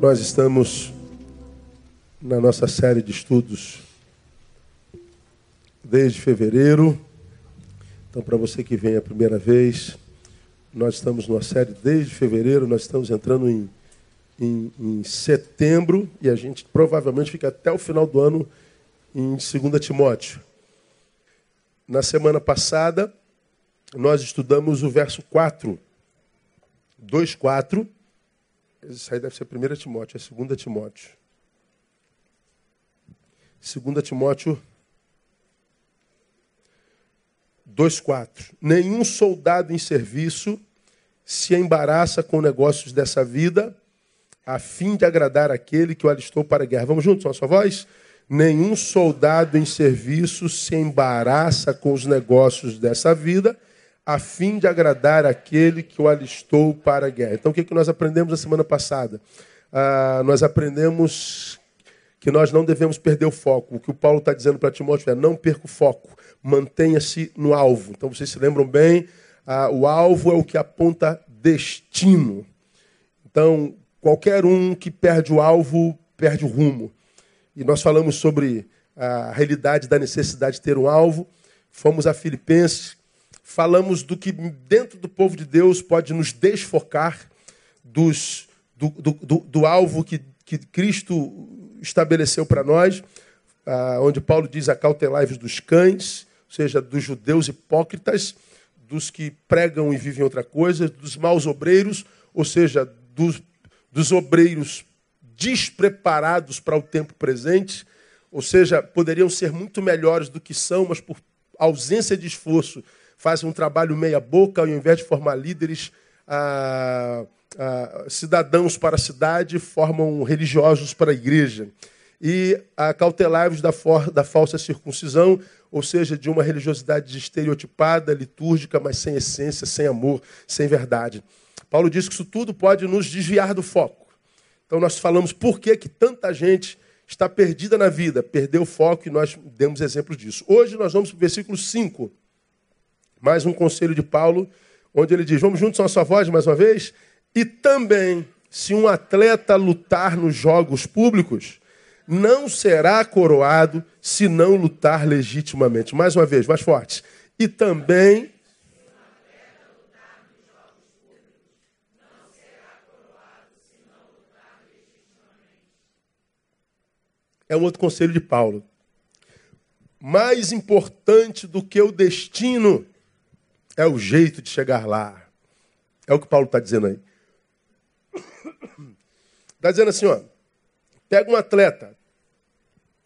Nós estamos na nossa série de estudos desde fevereiro. Então, para você que vem a primeira vez, nós estamos numa série desde fevereiro, nós estamos entrando em, em, em setembro e a gente provavelmente fica até o final do ano em 2 Timóteo. Na semana passada, nós estudamos o verso 4, 2, 4 isso aí deve ser 1 Timóteo, é 2 Timóteo. 2 Timóteo 2,4. Nenhum soldado em serviço se embaraça com negócios dessa vida, a fim de agradar aquele que o alistou para a guerra. Vamos juntos, a sua voz? Nenhum soldado em serviço se embaraça com os negócios dessa vida, a fim de agradar aquele que o alistou para a guerra. Então, o que, que nós aprendemos na semana passada? Ah, nós aprendemos que nós não devemos perder o foco. O que o Paulo está dizendo para Timóteo é: não perca o foco, mantenha-se no alvo. Então, vocês se lembram bem, ah, o alvo é o que aponta destino. Então, qualquer um que perde o alvo, perde o rumo. E nós falamos sobre a realidade da necessidade de ter um alvo. Fomos a Filipenses, falamos do que dentro do povo de Deus pode nos desfocar dos, do, do, do, do alvo que, que Cristo estabeleceu para nós, ah, onde Paulo diz acautelai-vos dos cães, ou seja, dos judeus hipócritas, dos que pregam e vivem outra coisa, dos maus obreiros, ou seja, dos, dos obreiros despreparados para o tempo presente, ou seja, poderiam ser muito melhores do que são, mas por ausência de esforço fazem um trabalho meia-boca, ao invés de formar líderes, ah, ah, cidadãos para a cidade, formam religiosos para a igreja. E acautelai-vos da, da falsa circuncisão, ou seja, de uma religiosidade estereotipada, litúrgica, mas sem essência, sem amor, sem verdade. Paulo diz que isso tudo pode nos desviar do foco. Então nós falamos por que, que tanta gente está perdida na vida, perdeu o foco e nós demos exemplos disso. Hoje nós vamos para o versículo 5 mais um conselho de Paulo, onde ele diz: Vamos juntos a sua voz mais uma vez? E também, se um atleta lutar nos jogos públicos, não será coroado se não lutar legitimamente. Mais uma vez, mais forte. E também. É um outro conselho de Paulo. Mais importante do que o destino é o jeito de chegar lá. É o que Paulo está dizendo aí. Está dizendo assim, ó. Pega um atleta.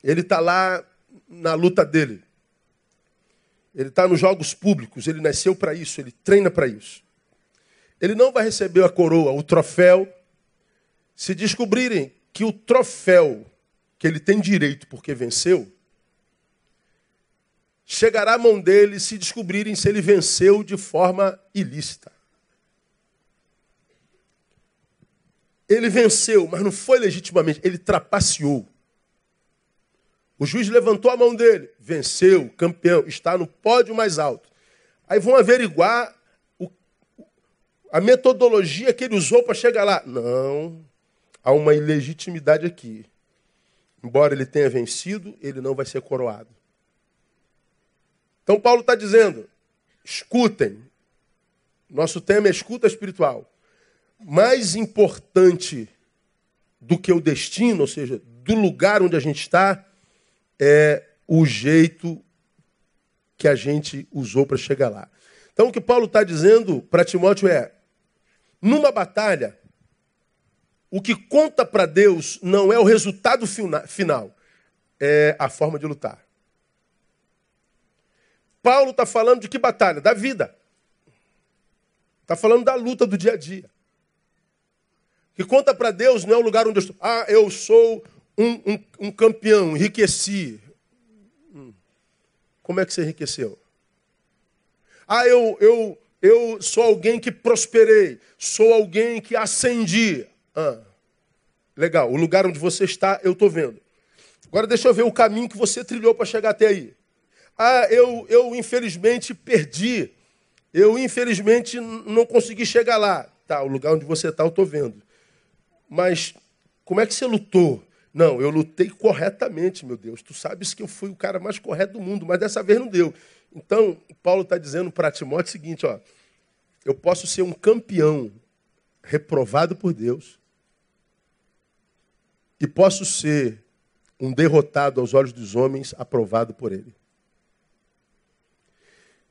Ele está lá na luta dele. Ele está nos jogos públicos. Ele nasceu para isso. Ele treina para isso. Ele não vai receber a coroa, o troféu, se descobrirem que o troféu que ele tem direito porque venceu chegará à mão dele se descobrirem se ele venceu de forma ilícita. Ele venceu, mas não foi legitimamente, ele trapaceou. O juiz levantou a mão dele, venceu, campeão, está no pódio mais alto. Aí vão averiguar o, a metodologia que ele usou para chegar lá. Não, há uma ilegitimidade aqui. Embora ele tenha vencido, ele não vai ser coroado. Então Paulo está dizendo: escutem. Nosso tema é escuta espiritual. Mais importante do que o destino, ou seja, do lugar onde a gente está, é o jeito que a gente usou para chegar lá. Então o que Paulo está dizendo para Timóteo é: numa batalha, o que conta para Deus não é o resultado final, é a forma de lutar. Paulo está falando de que batalha? Da vida. Está falando da luta do dia a dia. Que conta para Deus não é o lugar onde eu estou. Ah, eu sou um, um, um campeão, enriqueci. Hum. Como é que você enriqueceu? Ah, eu, eu, eu sou alguém que prosperei, sou alguém que ascendi. Ah, legal, o lugar onde você está, eu estou vendo. Agora deixa eu ver o caminho que você trilhou para chegar até aí. Ah, eu, eu infelizmente perdi. Eu infelizmente não consegui chegar lá. Tá, o lugar onde você está eu estou vendo. Mas como é que você lutou? Não, eu lutei corretamente, meu Deus. Tu sabes que eu fui o cara mais correto do mundo, mas dessa vez não deu. Então, Paulo está dizendo para Timóteo o seguinte: ó, eu posso ser um campeão reprovado por Deus, e posso ser um derrotado aos olhos dos homens, aprovado por Ele.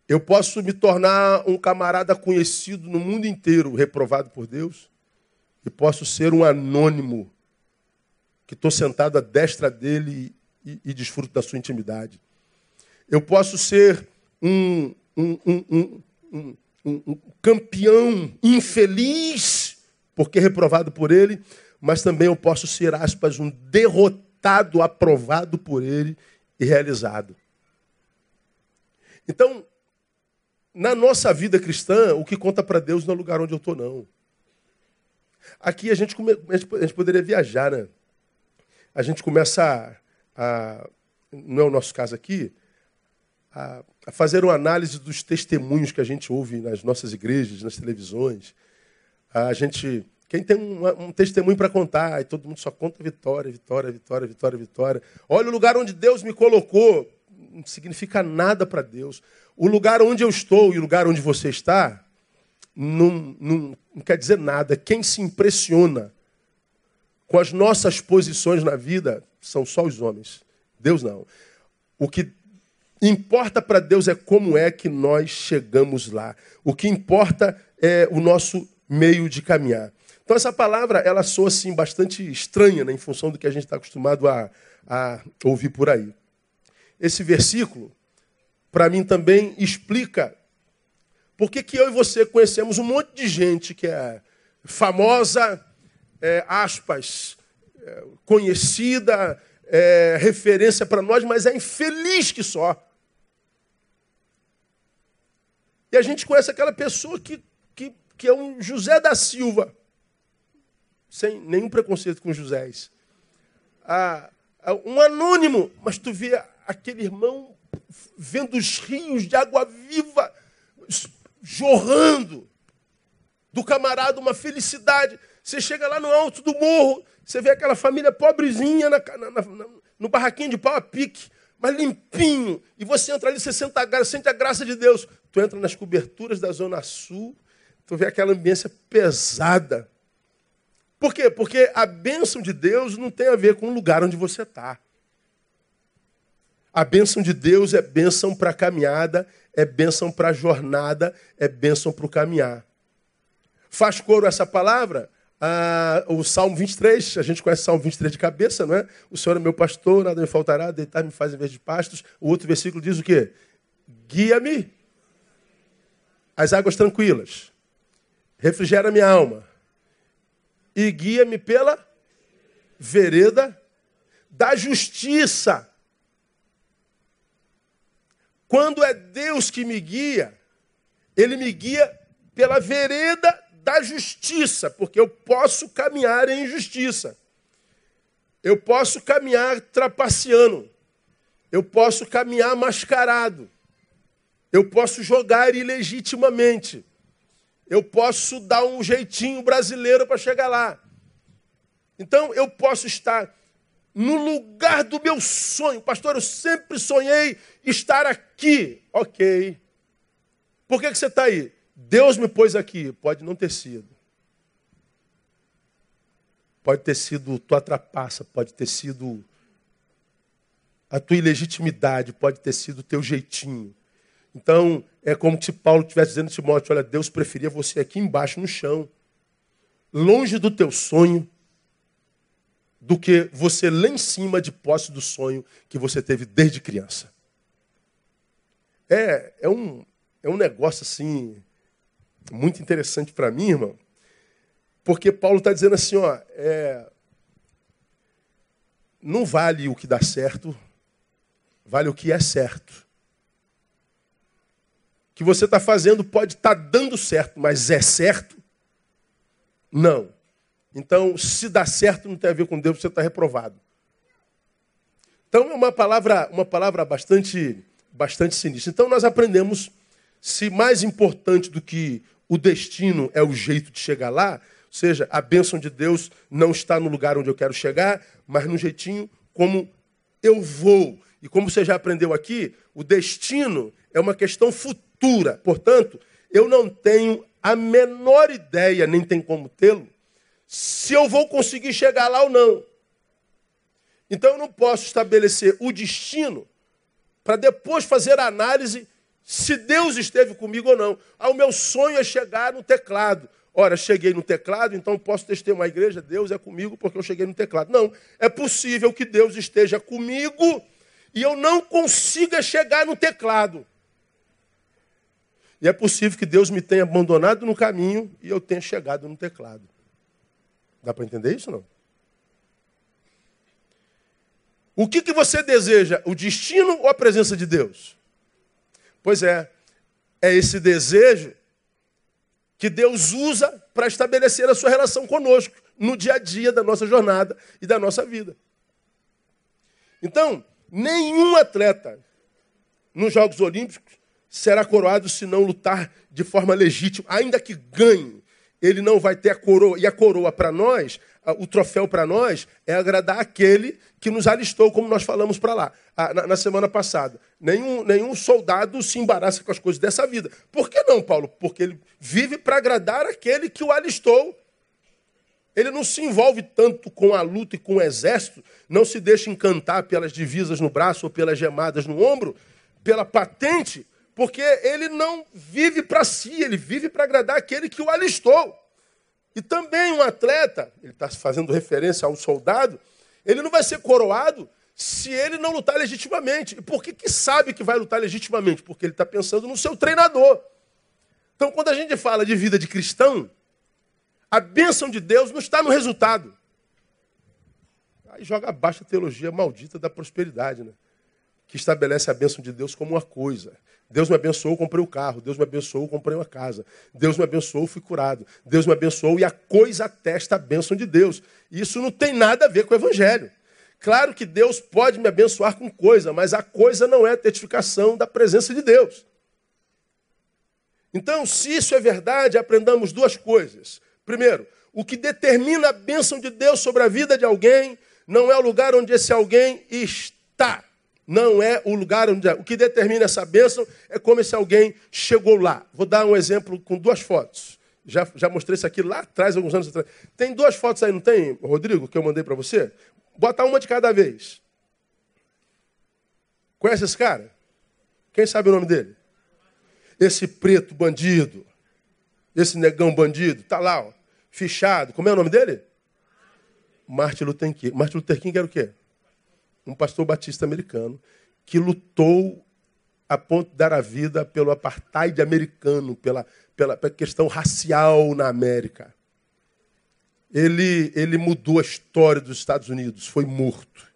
Eu posso me tornar um camarada conhecido no mundo inteiro, reprovado por Deus, e posso ser um anônimo que estou sentado à destra dele e, e, desfruto da sua intimidade. Eu posso ser um, um, um, um campeão infeliz, porque reprovado por ele, mas também eu posso ser, aspas, um derrotado, aprovado por ele e realizado. Então, na nossa vida cristã, o que conta para Deus não é o lugar onde eu estou, não. Aqui a gente, come... a gente poderia viajar, né? A gente começa a, a não é o nosso caso aqui, a, a, fazer uma análise dos testemunhos que a gente ouve nas nossas igrejas, nas televisões. A gente, quem tem um, um testemunho para contar, e todo mundo só conta vitória, vitória, vitória, vitória, vitória. Olha o lugar onde Deus me colocou, não significa nada para Deus. O lugar onde eu estou e o lugar onde você está não, não, não quer dizer nada. Quem se impressiona com as nossas posições na vida são só os homens. Deus não. O que importa para Deus é como é que nós chegamos lá. O que importa é o nosso meio de caminhar. Então essa palavra ela soa assim bastante estranha, né, em função do que a gente está acostumado a, a ouvir por aí. Esse versículo para mim também explica por que, que eu e você conhecemos um monte de gente que é famosa, é, aspas, é, conhecida, é, referência para nós, mas é infeliz que só. E a gente conhece aquela pessoa que, que, que é um José da Silva, sem nenhum preconceito com Josés. Ah, um anônimo, mas tu vê aquele irmão vendo os rios de água viva jorrando. Do camarada, uma felicidade. Você chega lá no alto do morro, você vê aquela família pobrezinha na, na, na, no barraquinho de pau a pique, mas limpinho. E você entra ali, você sente a, sente a graça de Deus. Tu entra nas coberturas da Zona Sul, tu vê aquela ambiência pesada. Por quê? Porque a bênção de Deus não tem a ver com o lugar onde você está. A bênção de Deus é bênção para a caminhada, é bênção para a jornada, é bênção para o caminhar. Faz coro essa palavra? Ah, o Salmo 23, a gente conhece o Salmo 23 de cabeça, não é? O Senhor é meu pastor, nada me faltará, deitar-me faz em vez de pastos. O outro versículo diz o quê? Guia-me às águas tranquilas, refrigera minha alma e guia-me pela vereda da justiça quando é Deus que me guia, Ele me guia pela vereda da justiça, porque eu posso caminhar em justiça. Eu posso caminhar trapaceando. Eu posso caminhar mascarado. Eu posso jogar ilegitimamente. Eu posso dar um jeitinho brasileiro para chegar lá. Então eu posso estar no lugar do meu sonho. Pastor, eu sempre sonhei estar aqui. Ok. Por que, que você está aí? Deus me pôs aqui. Pode não ter sido. Pode ter sido tua trapaça, pode ter sido a tua ilegitimidade, pode ter sido o teu jeitinho. Então, é como se Paulo estivesse dizendo a Timóteo: olha, Deus preferia você aqui embaixo no chão, longe do teu sonho, do que você lá em cima de posse do sonho que você teve desde criança. É, é, um, é um negócio assim, muito interessante para mim, irmão, porque Paulo está dizendo assim: ó, é, não vale o que dá certo, vale o que é certo. O que você está fazendo pode estar tá dando certo, mas é certo? Não. Então, se dá certo, não tem a ver com Deus, você está reprovado. Então, é uma palavra, uma palavra bastante, bastante sinistra. Então, nós aprendemos se mais importante do que o destino é o jeito de chegar lá, seja, a bênção de Deus não está no lugar onde eu quero chegar, mas no jeitinho como eu vou. E como você já aprendeu aqui, o destino é uma questão futura. Portanto, eu não tenho a menor ideia, nem tem como tê-lo, se eu vou conseguir chegar lá ou não. Então eu não posso estabelecer o destino para depois fazer a análise se Deus esteve comigo ou não. Ah, o meu sonho é chegar no teclado. Ora, cheguei no teclado, então posso testemunhar a igreja, Deus é comigo porque eu cheguei no teclado. Não, é possível que Deus esteja comigo e eu não consiga chegar no teclado. E é possível que Deus me tenha abandonado no caminho e eu tenha chegado no teclado. Dá para entender isso não? O que, que você deseja? O destino ou a presença de Deus? Pois é, é esse desejo que Deus usa para estabelecer a sua relação conosco no dia a dia da nossa jornada e da nossa vida. Então, nenhum atleta nos Jogos Olímpicos será coroado se não lutar de forma legítima, ainda que ganhe. Ele não vai ter a coroa. E a coroa para nós, o troféu para nós, é agradar aquele que nos alistou, como nós falamos para lá, na, na, semana passada. Nenhum, nenhum soldado se embaraça com as coisas dessa vida. Por que não, Paulo? Porque ele vive para agradar aquele que o alistou. Ele não se envolve tanto com a luta e com o exército, não se deixa encantar pelas divisas no braço ou pelas gemadas no ombro, pela patente, porque ele não vive para si, ele vive para agradar aquele que o alistou. E também um atleta, ele está fazendo referência ao soldado, ele não vai ser coroado se ele não lutar legitimamente. E por que, que sabe que vai lutar legitimamente? Porque ele está pensando no seu treinador. Então, quando a gente fala de vida de cristão, a bênção de Deus não está no resultado. Aí joga abaixo a teologia maldita da prosperidade, né? que estabelece a bênção de Deus como uma coisa. Deus me abençoou, comprei o um carro. Deus me abençoou, comprei uma casa. Deus me abençoou, fui curado. Deus me abençoou e a coisa atesta a bênção de Deus. Isso não tem nada a ver com o Evangelho. Claro que Deus pode me abençoar com coisa, mas a coisa não é a testificação da presença de Deus. Então, se isso é verdade, aprendamos duas coisas. Primeiro, o que determina a bênção de Deus sobre a vida de alguém não é o lugar onde esse alguém está não é o lugar onde. É. O que determina essa bênção é como esse alguém chegou lá. Vou dar um exemplo com duas fotos. Já, já mostrei isso aqui lá atrás, alguns anos atrás. Tem duas fotos aí, não tem, Rodrigo, que eu mandei para você? Bota uma de cada vez. Conhece esse cara? Quem sabe o nome dele? Esse preto bandido. Esse negão bandido. Tá lá, ó, fichado. Como é o nome dele? Martin Luther King. Martin Luther King era o quê? Um pastor batista americano, que lutou a ponto de dar a vida pelo apartheid americano, pela, pela, pela questão racial na América. Ele, ele mudou a história dos Estados Unidos, foi morto.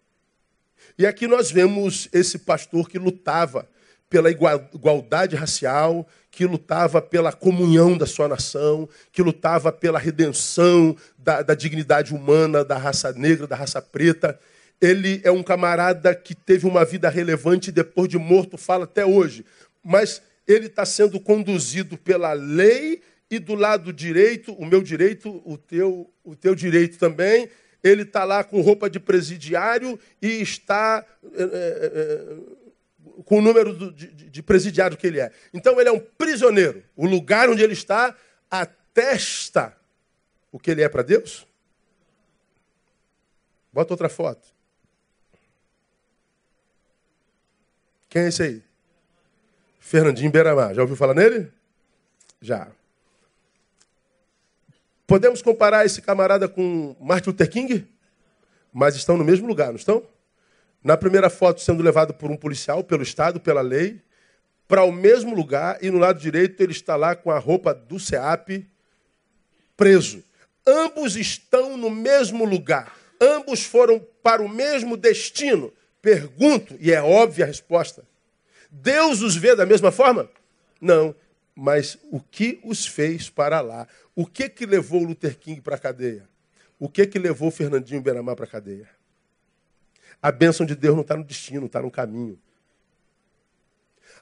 E aqui nós vemos esse pastor que lutava pela igualdade racial, que lutava pela comunhão da sua nação, que lutava pela redenção da, da dignidade humana da raça negra, da raça preta ele é um camarada que teve uma vida relevante depois de morto fala até hoje. Mas ele está sendo conduzido pela lei e do lado direito, o meu direito, o teu, o teu direito também. Ele está lá com roupa de presidiário e está é, é, com o número do, de, de presidiário que ele é. Então ele é um prisioneiro. O lugar onde ele está atesta o que ele é para Deus. Bota outra foto. Quem é esse aí? Fernandinho Beiramar. Já ouviu falar nele? Já. Podemos comparar esse camarada com Martin Luther King? Mas estão no mesmo lugar, não estão? Na primeira foto, sendo levado por um policial, pelo Estado, pela lei, para o mesmo lugar, e no lado direito ele está lá com a roupa do SEAP, preso. Ambos estão no mesmo lugar. Ambos foram para o mesmo destino. Pergunto, e é óbvia a resposta: Deus os vê da mesma forma? Não. Mas o que os fez para lá? O que que levou Luther King para a cadeia? O que que levou Fernandinho Beramar para a cadeia? A bênção de Deus não está no destino, está no caminho.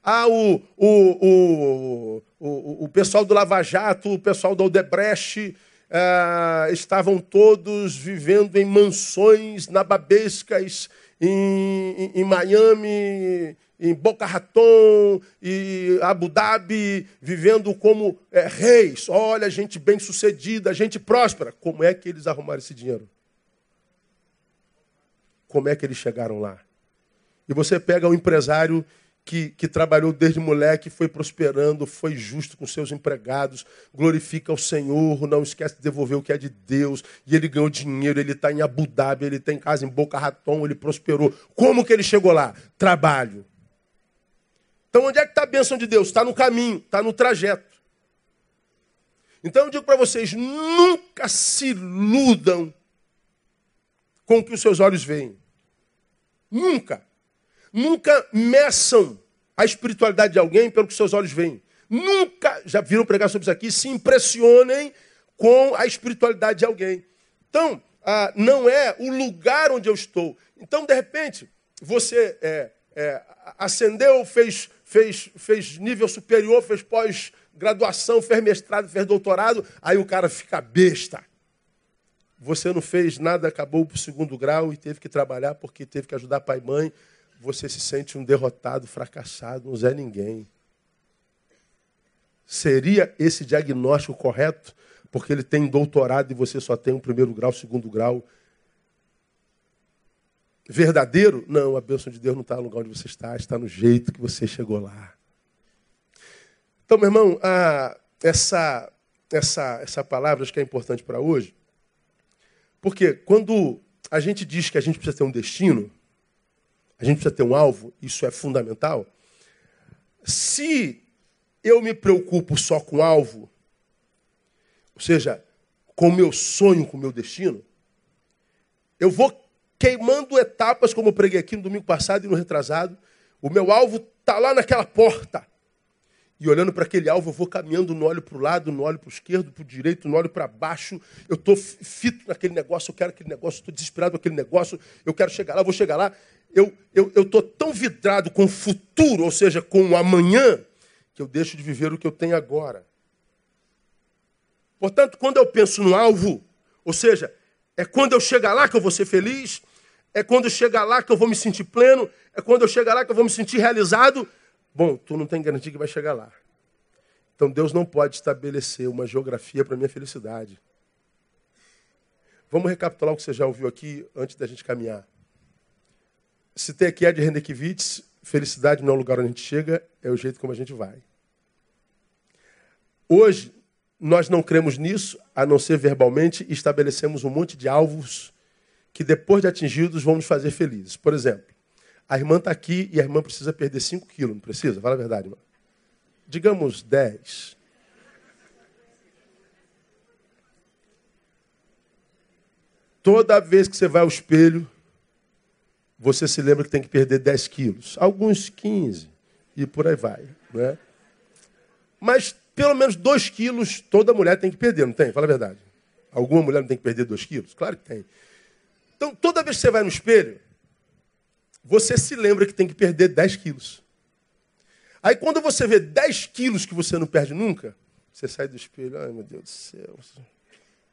Ah, o, o, o, o, pessoal do Lava Jato, o pessoal do Odebrecht, ah, estavam todos vivendo em mansões nababescas em, em, Miami, em Boca Raton e Abu Dhabi, vivendo como é, reis. Olha, gente bem sucedida, gente próspera. Como é que eles arrumaram esse dinheiro? Como é que eles chegaram lá? E você pega um empresário que, que trabalhou desde moleque, foi prosperando, foi justo com seus empregados, glorifica o Senhor, não esquece de devolver o que é de Deus, e ele ganhou dinheiro, ele está em Abu Dhabi, ele tem casa em Boca Raton, ele prosperou. Como que ele chegou lá? Trabalho. Então onde é que está a bênção de Deus? Está no caminho, está no trajeto. Então eu digo para vocês, nunca se iludam com o que os seus olhos veem. Nunca. Nunca meçam a espiritualidade de alguém pelo que seus olhos veem. Nunca, já viram pregar sobre isso aqui, se impressionem com a espiritualidade de alguém. Então, ah, não é o lugar onde eu estou. Então, de repente, você é, é, ascendeu, fez, fez, fez nível superior, fez pós-graduação, fez mestrado, fez doutorado, aí o cara fica besta. Você não fez nada, acabou o segundo grau e teve que trabalhar porque teve que ajudar pai e mãe você se sente um derrotado, fracassado, um Zé Ninguém. Seria esse diagnóstico correto? Porque ele tem doutorado e você só tem um primeiro grau, segundo grau. Verdadeiro? Não, a bênção de Deus não está no lugar onde você está, está no jeito que você chegou lá. Então, meu irmão, a, essa, essa, essa palavra acho que é importante para hoje. Porque quando a gente diz que a gente precisa ter um destino, a gente precisa ter um alvo, isso é fundamental. Se eu me preocupo só com o alvo, ou seja, com o meu sonho, com o meu destino, eu vou queimando etapas, como eu preguei aqui no domingo passado e no retrasado. O meu alvo está lá naquela porta. E olhando para aquele alvo, eu vou caminhando, não olho para o lado, não olho para o esquerdo, para o direito, não olho para baixo. Eu estou fito naquele negócio, eu quero aquele negócio, estou desesperado com aquele negócio, eu quero chegar lá, vou chegar lá eu estou tão vidrado com o futuro, ou seja, com o amanhã, que eu deixo de viver o que eu tenho agora. Portanto, quando eu penso no alvo, ou seja, é quando eu chegar lá que eu vou ser feliz, é quando eu chegar lá que eu vou me sentir pleno, é quando eu chegar lá que eu vou me sentir realizado. Bom, tu não tem garantia que vai chegar lá. Então Deus não pode estabelecer uma geografia para minha felicidade. Vamos recapitular o que você já ouviu aqui antes da gente caminhar. Tem aqui Ed Rendekiewicz, felicidade não é o lugar onde a gente chega, é o jeito como a gente vai. Hoje, nós não cremos nisso, a não ser verbalmente, e estabelecemos um monte de alvos que depois de atingidos vão nos fazer felizes. Por exemplo, a irmã está aqui e a irmã precisa perder 5 quilos, não precisa? Fala a verdade, irmã. Digamos 10. Toda vez que você vai ao espelho, você se lembra que tem que perder 10 quilos, alguns 15, e por aí vai. Né? Mas pelo menos 2 quilos toda mulher tem que perder, não tem? Fala a verdade. Alguma mulher não tem que perder 2 quilos? Claro que tem. Então, toda vez que você vai no espelho, você se lembra que tem que perder 10 quilos. Aí, quando você vê 10 quilos que você não perde nunca, você sai do espelho, ai meu Deus do céu.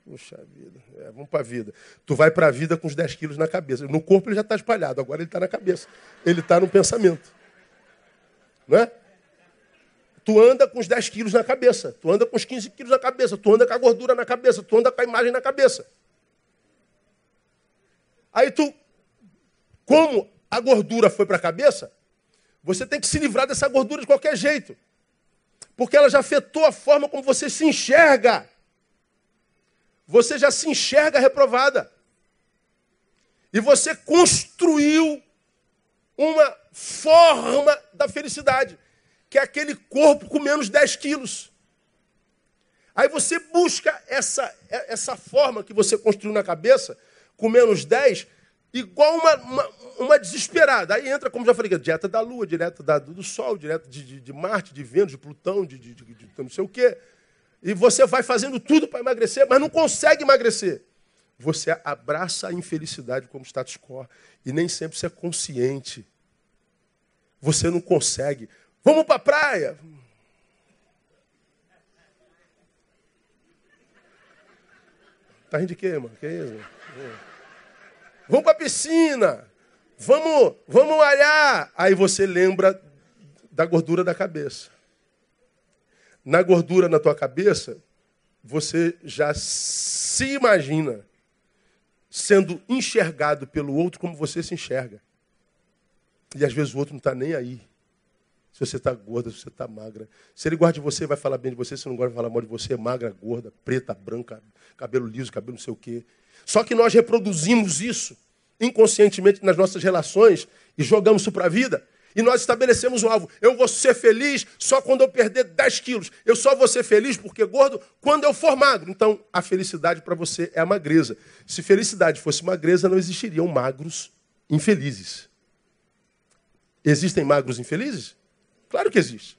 Puxa vida, é, vamos para a vida. Tu vai para a vida com os 10 quilos na cabeça. No corpo ele já está espalhado, agora ele está na cabeça. Ele está no pensamento. Não é? Tu anda com os 10 quilos na cabeça, tu anda com os 15 quilos na cabeça, tu anda com a gordura na cabeça, tu anda com a imagem na cabeça. Aí tu, como a gordura foi para a cabeça, você tem que se livrar dessa gordura de qualquer jeito. Porque ela já afetou a forma como você se enxerga você já se enxerga reprovada. E você construiu uma forma da felicidade, que é aquele corpo com menos 10 quilos. Aí você busca essa, essa forma que você construiu na cabeça, com menos 10, igual uma, uma, uma desesperada. Aí entra, como já falei, dieta da Lua, dieta da, do Sol, dieta de, de, de Marte, de Vênus, de Plutão, de, de, de, de não sei o quê. E você vai fazendo tudo para emagrecer, mas não consegue emagrecer. Você abraça a infelicidade como status quo. E nem sempre você é consciente. Você não consegue. Vamos para a praia. Tá rindo de quê, mano? Que isso? Vamos para a piscina. Vamos, vamos malhar. Aí você lembra da gordura da cabeça. Na gordura na tua cabeça, você já se imagina sendo enxergado pelo outro como você se enxerga. E às vezes o outro não está nem aí. Se você está gorda, se você está magra. Se ele gosta de você, vai falar bem de você. Se não gosta, vai falar mal de você. Magra, gorda, preta, branca, cabelo liso, cabelo não sei o quê. Só que nós reproduzimos isso inconscientemente nas nossas relações e jogamos isso para a vida. E nós estabelecemos um alvo. Eu vou ser feliz só quando eu perder 10 quilos. Eu só vou ser feliz porque gordo quando eu for magro. Então, a felicidade para você é a magreza. Se felicidade fosse magreza, não existiriam magros infelizes. Existem magros infelizes? Claro que existe.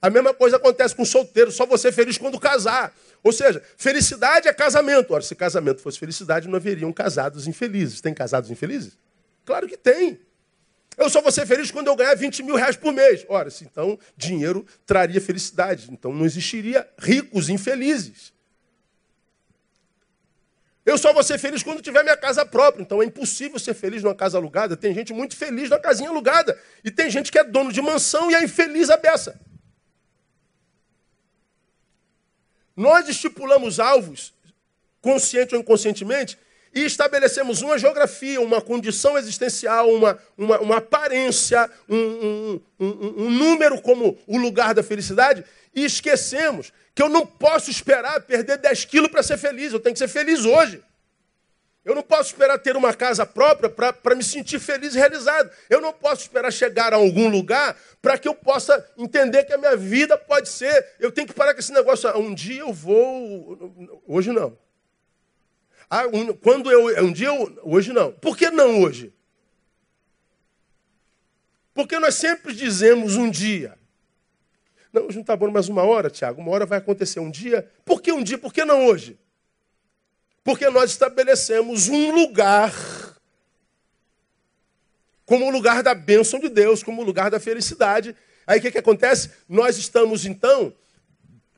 A mesma coisa acontece com solteiro, só você feliz quando casar. Ou seja, felicidade é casamento. Ora, se casamento fosse felicidade, não haveriam casados infelizes. Tem casados infelizes? Claro que tem. Eu só vou ser feliz quando eu ganhar 20 mil reais por mês. Ora, se então dinheiro traria felicidade. Então não existiria ricos infelizes. Eu só vou ser feliz quando tiver minha casa própria. Então é impossível ser feliz numa casa alugada. Tem gente muito feliz na casinha alugada. E tem gente que é dono de mansão e é infeliz a beça. Nós estipulamos alvos, consciente ou inconscientemente, e estabelecemos uma geografia, uma condição existencial, uma, uma, uma aparência, um, um, um, um número como o lugar da felicidade, e esquecemos que eu não posso esperar perder 10 quilos para ser feliz, eu tenho que ser feliz hoje. Eu não posso esperar ter uma casa própria para me sentir feliz e realizado. Eu não posso esperar chegar a algum lugar para que eu possa entender que a minha vida pode ser. Eu tenho que parar com esse negócio. Um dia eu vou. Hoje não. Ah, um, quando eu. Um dia eu. Hoje não. Por que não hoje? Porque nós sempre dizemos um dia. Não, hoje não está bom mais uma hora, Tiago. Uma hora vai acontecer um dia. Por que um dia? Por que não hoje? Porque nós estabelecemos um lugar como o lugar da bênção de Deus, como o lugar da felicidade. Aí o que, que acontece? Nós estamos, então,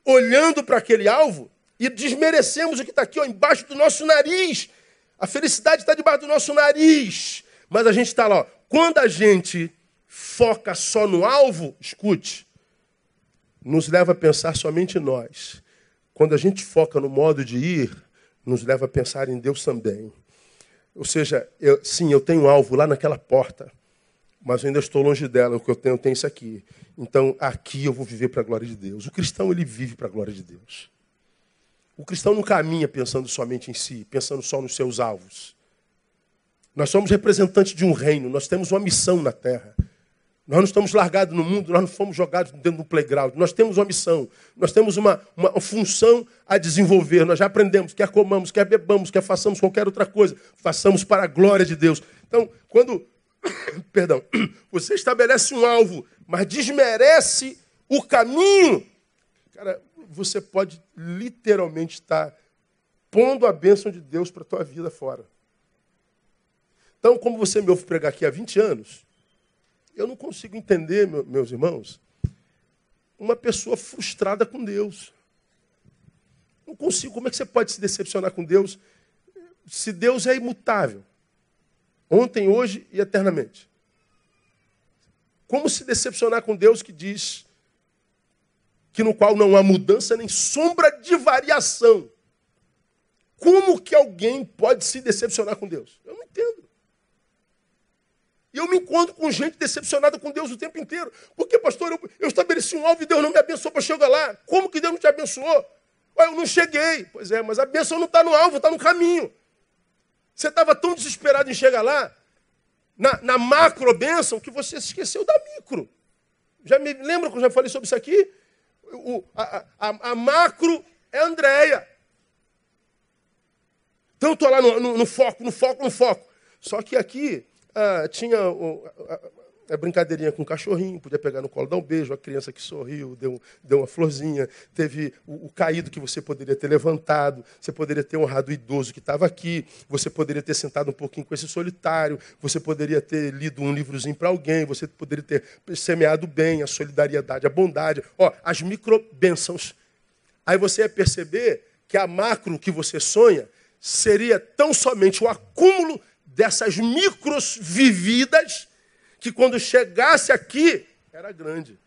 olhando para aquele alvo e desmerecemos o que está aqui ó, embaixo do nosso nariz. A felicidade está debaixo do nosso nariz. Mas a gente está lá. Ó. Quando a gente foca só no alvo, escute, nos leva a pensar somente em nós. Quando a gente foca no modo de ir, nos leva a pensar em Deus também. Ou seja, eu, sim, eu tenho um alvo lá naquela porta, mas eu ainda estou longe dela. O que eu tenho, eu tenho isso aqui. Então, aqui eu vou viver para a glória de Deus. O cristão, ele vive para a glória de Deus. O cristão não caminha pensando somente em si, pensando só nos seus alvos. Nós somos representantes de um reino, nós temos uma missão na terra. Nós não estamos largados no mundo, nós não fomos jogados dentro do playground. Nós temos uma missão, nós temos uma, uma função a desenvolver. Nós já aprendemos, quer comamos, quer bebamos, quer façamos qualquer outra coisa, façamos para a glória de Deus. Então, quando, perdão, você estabelece um alvo, mas desmerece o caminho, cara, você pode literalmente estar pondo a bênção de Deus para a tua vida fora. Então, como você me ouve pregar aqui há 20 anos, eu não consigo entender, meus irmãos, uma pessoa frustrada com Deus. Não consigo. Como é que você pode se decepcionar com Deus se Deus é imutável? Ontem, hoje e eternamente. Como se decepcionar com Deus que diz que no qual não há mudança nem sombra de variação. Como que alguém pode se decepcionar com Deus? Eu não entendo. E eu me encontro com gente decepcionada com Deus o tempo inteiro. Porque, pastor, eu, eu estabeleci um alvo e Deus não me abençoou para chegar lá. Como que Deus não te abençoou? Ué, eu não cheguei. Pois é, mas a bênção não está no alvo, está no caminho. Você estava tão desesperado em chegar lá, na, na macro bênção, que você se esqueceu da micro. Já me lembra que eu já falei sobre isso aqui? O, a, a, a, macro é Andréia. Então eu estou lá no, no, no, foco, no foco, no foco. Só que aqui ah, tinha a, brincadeirinha com o cachorrinho, podia pegar no colo, dar um beijo, a criança que sorriu, deu, deu uma florzinha, teve o, o, caído que você poderia ter levantado, você poderia ter honrado o idoso que estava aqui, você poderia ter sentado um pouquinho com esse solitário, você poderia ter lido um livrozinho para alguém, você poderia ter semeado bem, a solidariedade, a bondade, ó, as micro bênçãos. Aí você ia perceber que a macro que você sonha seria tão somente o acúmulo dessas micros vividas que quando chegasse aqui era grande.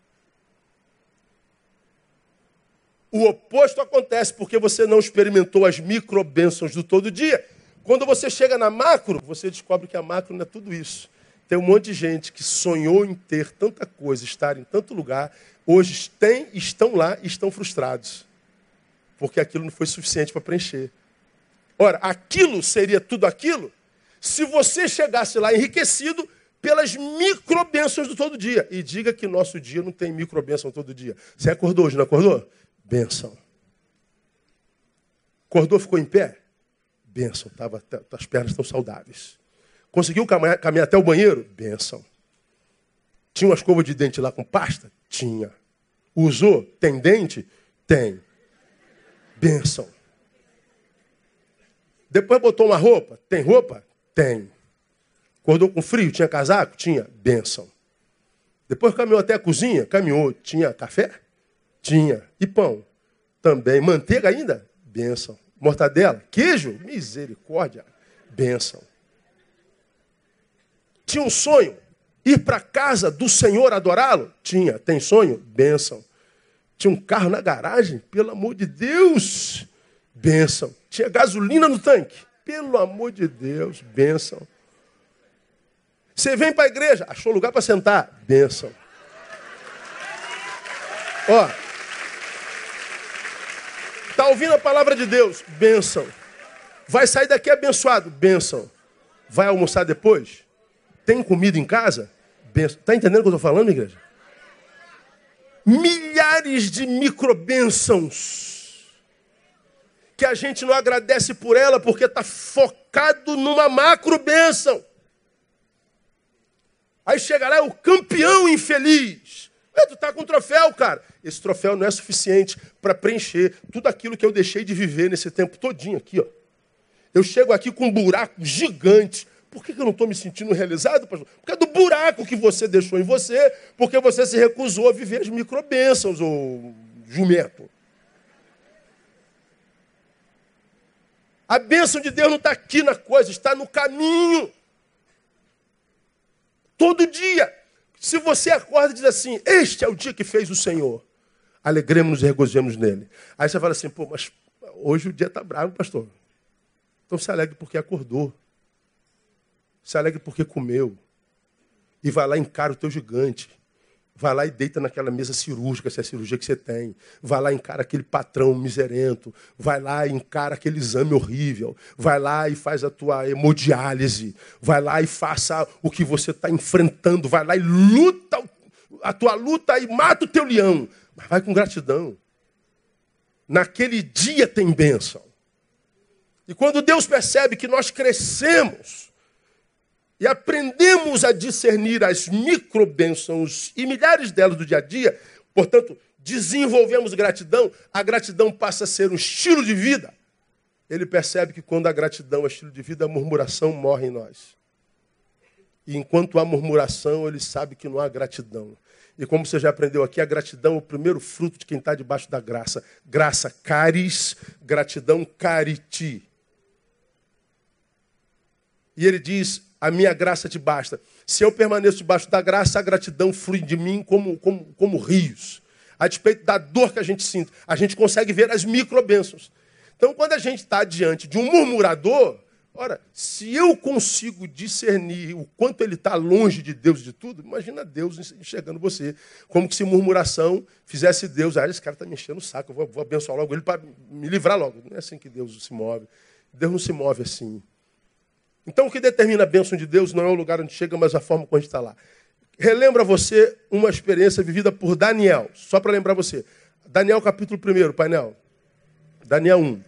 O oposto acontece porque você não experimentou as micro bênçãos do todo dia. Quando você chega na macro, você descobre que a macro não é tudo isso. Tem um monte de gente que sonhou em ter tanta coisa, estar em tanto lugar, hoje tem, estão lá e estão frustrados. Porque aquilo não foi suficiente para preencher. Ora, aquilo seria tudo aquilo se você chegasse lá enriquecido pelas microbênçãos do todo dia. E diga que nosso dia não tem microbênção todo dia. Você acordou hoje, não acordou? Bênção. Acordou, ficou em pé? Bênção. Tava, as pernas estão saudáveis. Conseguiu caminhar, caminhar até o banheiro? Bênção. Tinha uma escova de dente lá com pasta? Tinha. Usou? Tem dente? Tem. Bênção. Depois botou uma roupa? Tem roupa? Tem. Acordou com frio? Tinha casaco? Tinha. Bênção. Depois caminhou até a cozinha? Caminhou. Tinha café? Tinha. E pão? Também. Manteiga ainda? Bênção. Mortadela? Queijo? Misericórdia. Bênção. Tinha um sonho? Ir para casa do Senhor adorá-lo? Tinha. Tem sonho? Bênção. Tinha um carro na garagem? Pelo amor de Deus. Bênção. Tinha gasolina no tanque? Pelo amor de Deus. Bênção. Você vem para a igreja? Achou lugar para sentar? Bênção. Ó. Está ouvindo a palavra de Deus? Bênção. Vai sair daqui abençoado? Bênção. Vai almoçar depois? Tem comida em casa? Está entendendo o que eu estou falando, igreja? Milhares de microbênçãos que a gente não agradece por ela porque está focado numa macro bênção. Aí chega lá é o campeão infeliz. É, tu tá com troféu, cara. Esse troféu não é suficiente para preencher tudo aquilo que eu deixei de viver nesse tempo todinho aqui, ó. Eu chego aqui com um buraco gigante. Por que, que eu não estou me sentindo realizado, pastor? Porque é do buraco que você deixou em você, porque você se recusou a viver as microbênçãos, ou jumento. A bênção de Deus não está aqui na coisa, está no caminho. Todo dia. Se você acorda e diz assim, este é o dia que fez o Senhor, alegremos-nos e regozijemos nele. Aí você fala assim, pô, mas hoje o dia está bravo, pastor. Então se alegre porque acordou. Se alegre porque comeu. E vai lá e encara o teu gigante. Vai lá e deita naquela mesa cirúrgica, se é a cirurgia que você tem. Vai lá e encara aquele patrão miserento. Vai lá e encara aquele exame horrível. Vai lá e faz a tua hemodiálise. Vai lá e faça o que você está enfrentando. Vai lá e luta a tua luta e mata o teu leão. Mas vai com gratidão. Naquele dia tem bênção. E quando Deus percebe que nós crescemos, e aprendemos a discernir as microbênçãos e milhares delas do dia a dia, portanto, desenvolvemos gratidão, a gratidão passa a ser um estilo de vida. Ele percebe que quando a gratidão é estilo de vida, a murmuração morre em nós. E enquanto há murmuração, ele sabe que não há gratidão. E como você já aprendeu aqui, a gratidão é o primeiro fruto de quem está debaixo da graça. Graça, caris, gratidão, cariti. E ele diz: a minha graça te basta. Se eu permaneço debaixo da graça, a gratidão flui de mim como, como, como rios. A despeito da dor que a gente sente, a gente consegue ver as microbênçãos. Então, quando a gente está diante de um murmurador, ora, se eu consigo discernir o quanto ele está longe de Deus de tudo, imagina Deus enxergando você. Como que se murmuração fizesse Deus, ah, esse cara está me enchendo o saco, eu vou, vou abençoar logo ele para me livrar logo. Não é assim que Deus se move. Deus não se move assim. Então, o que determina a bênção de Deus não é o lugar onde chega, mas a forma como a gente está lá. Relembra você uma experiência vivida por Daniel, só para lembrar você. Daniel, capítulo 1, painel. Daniel 1.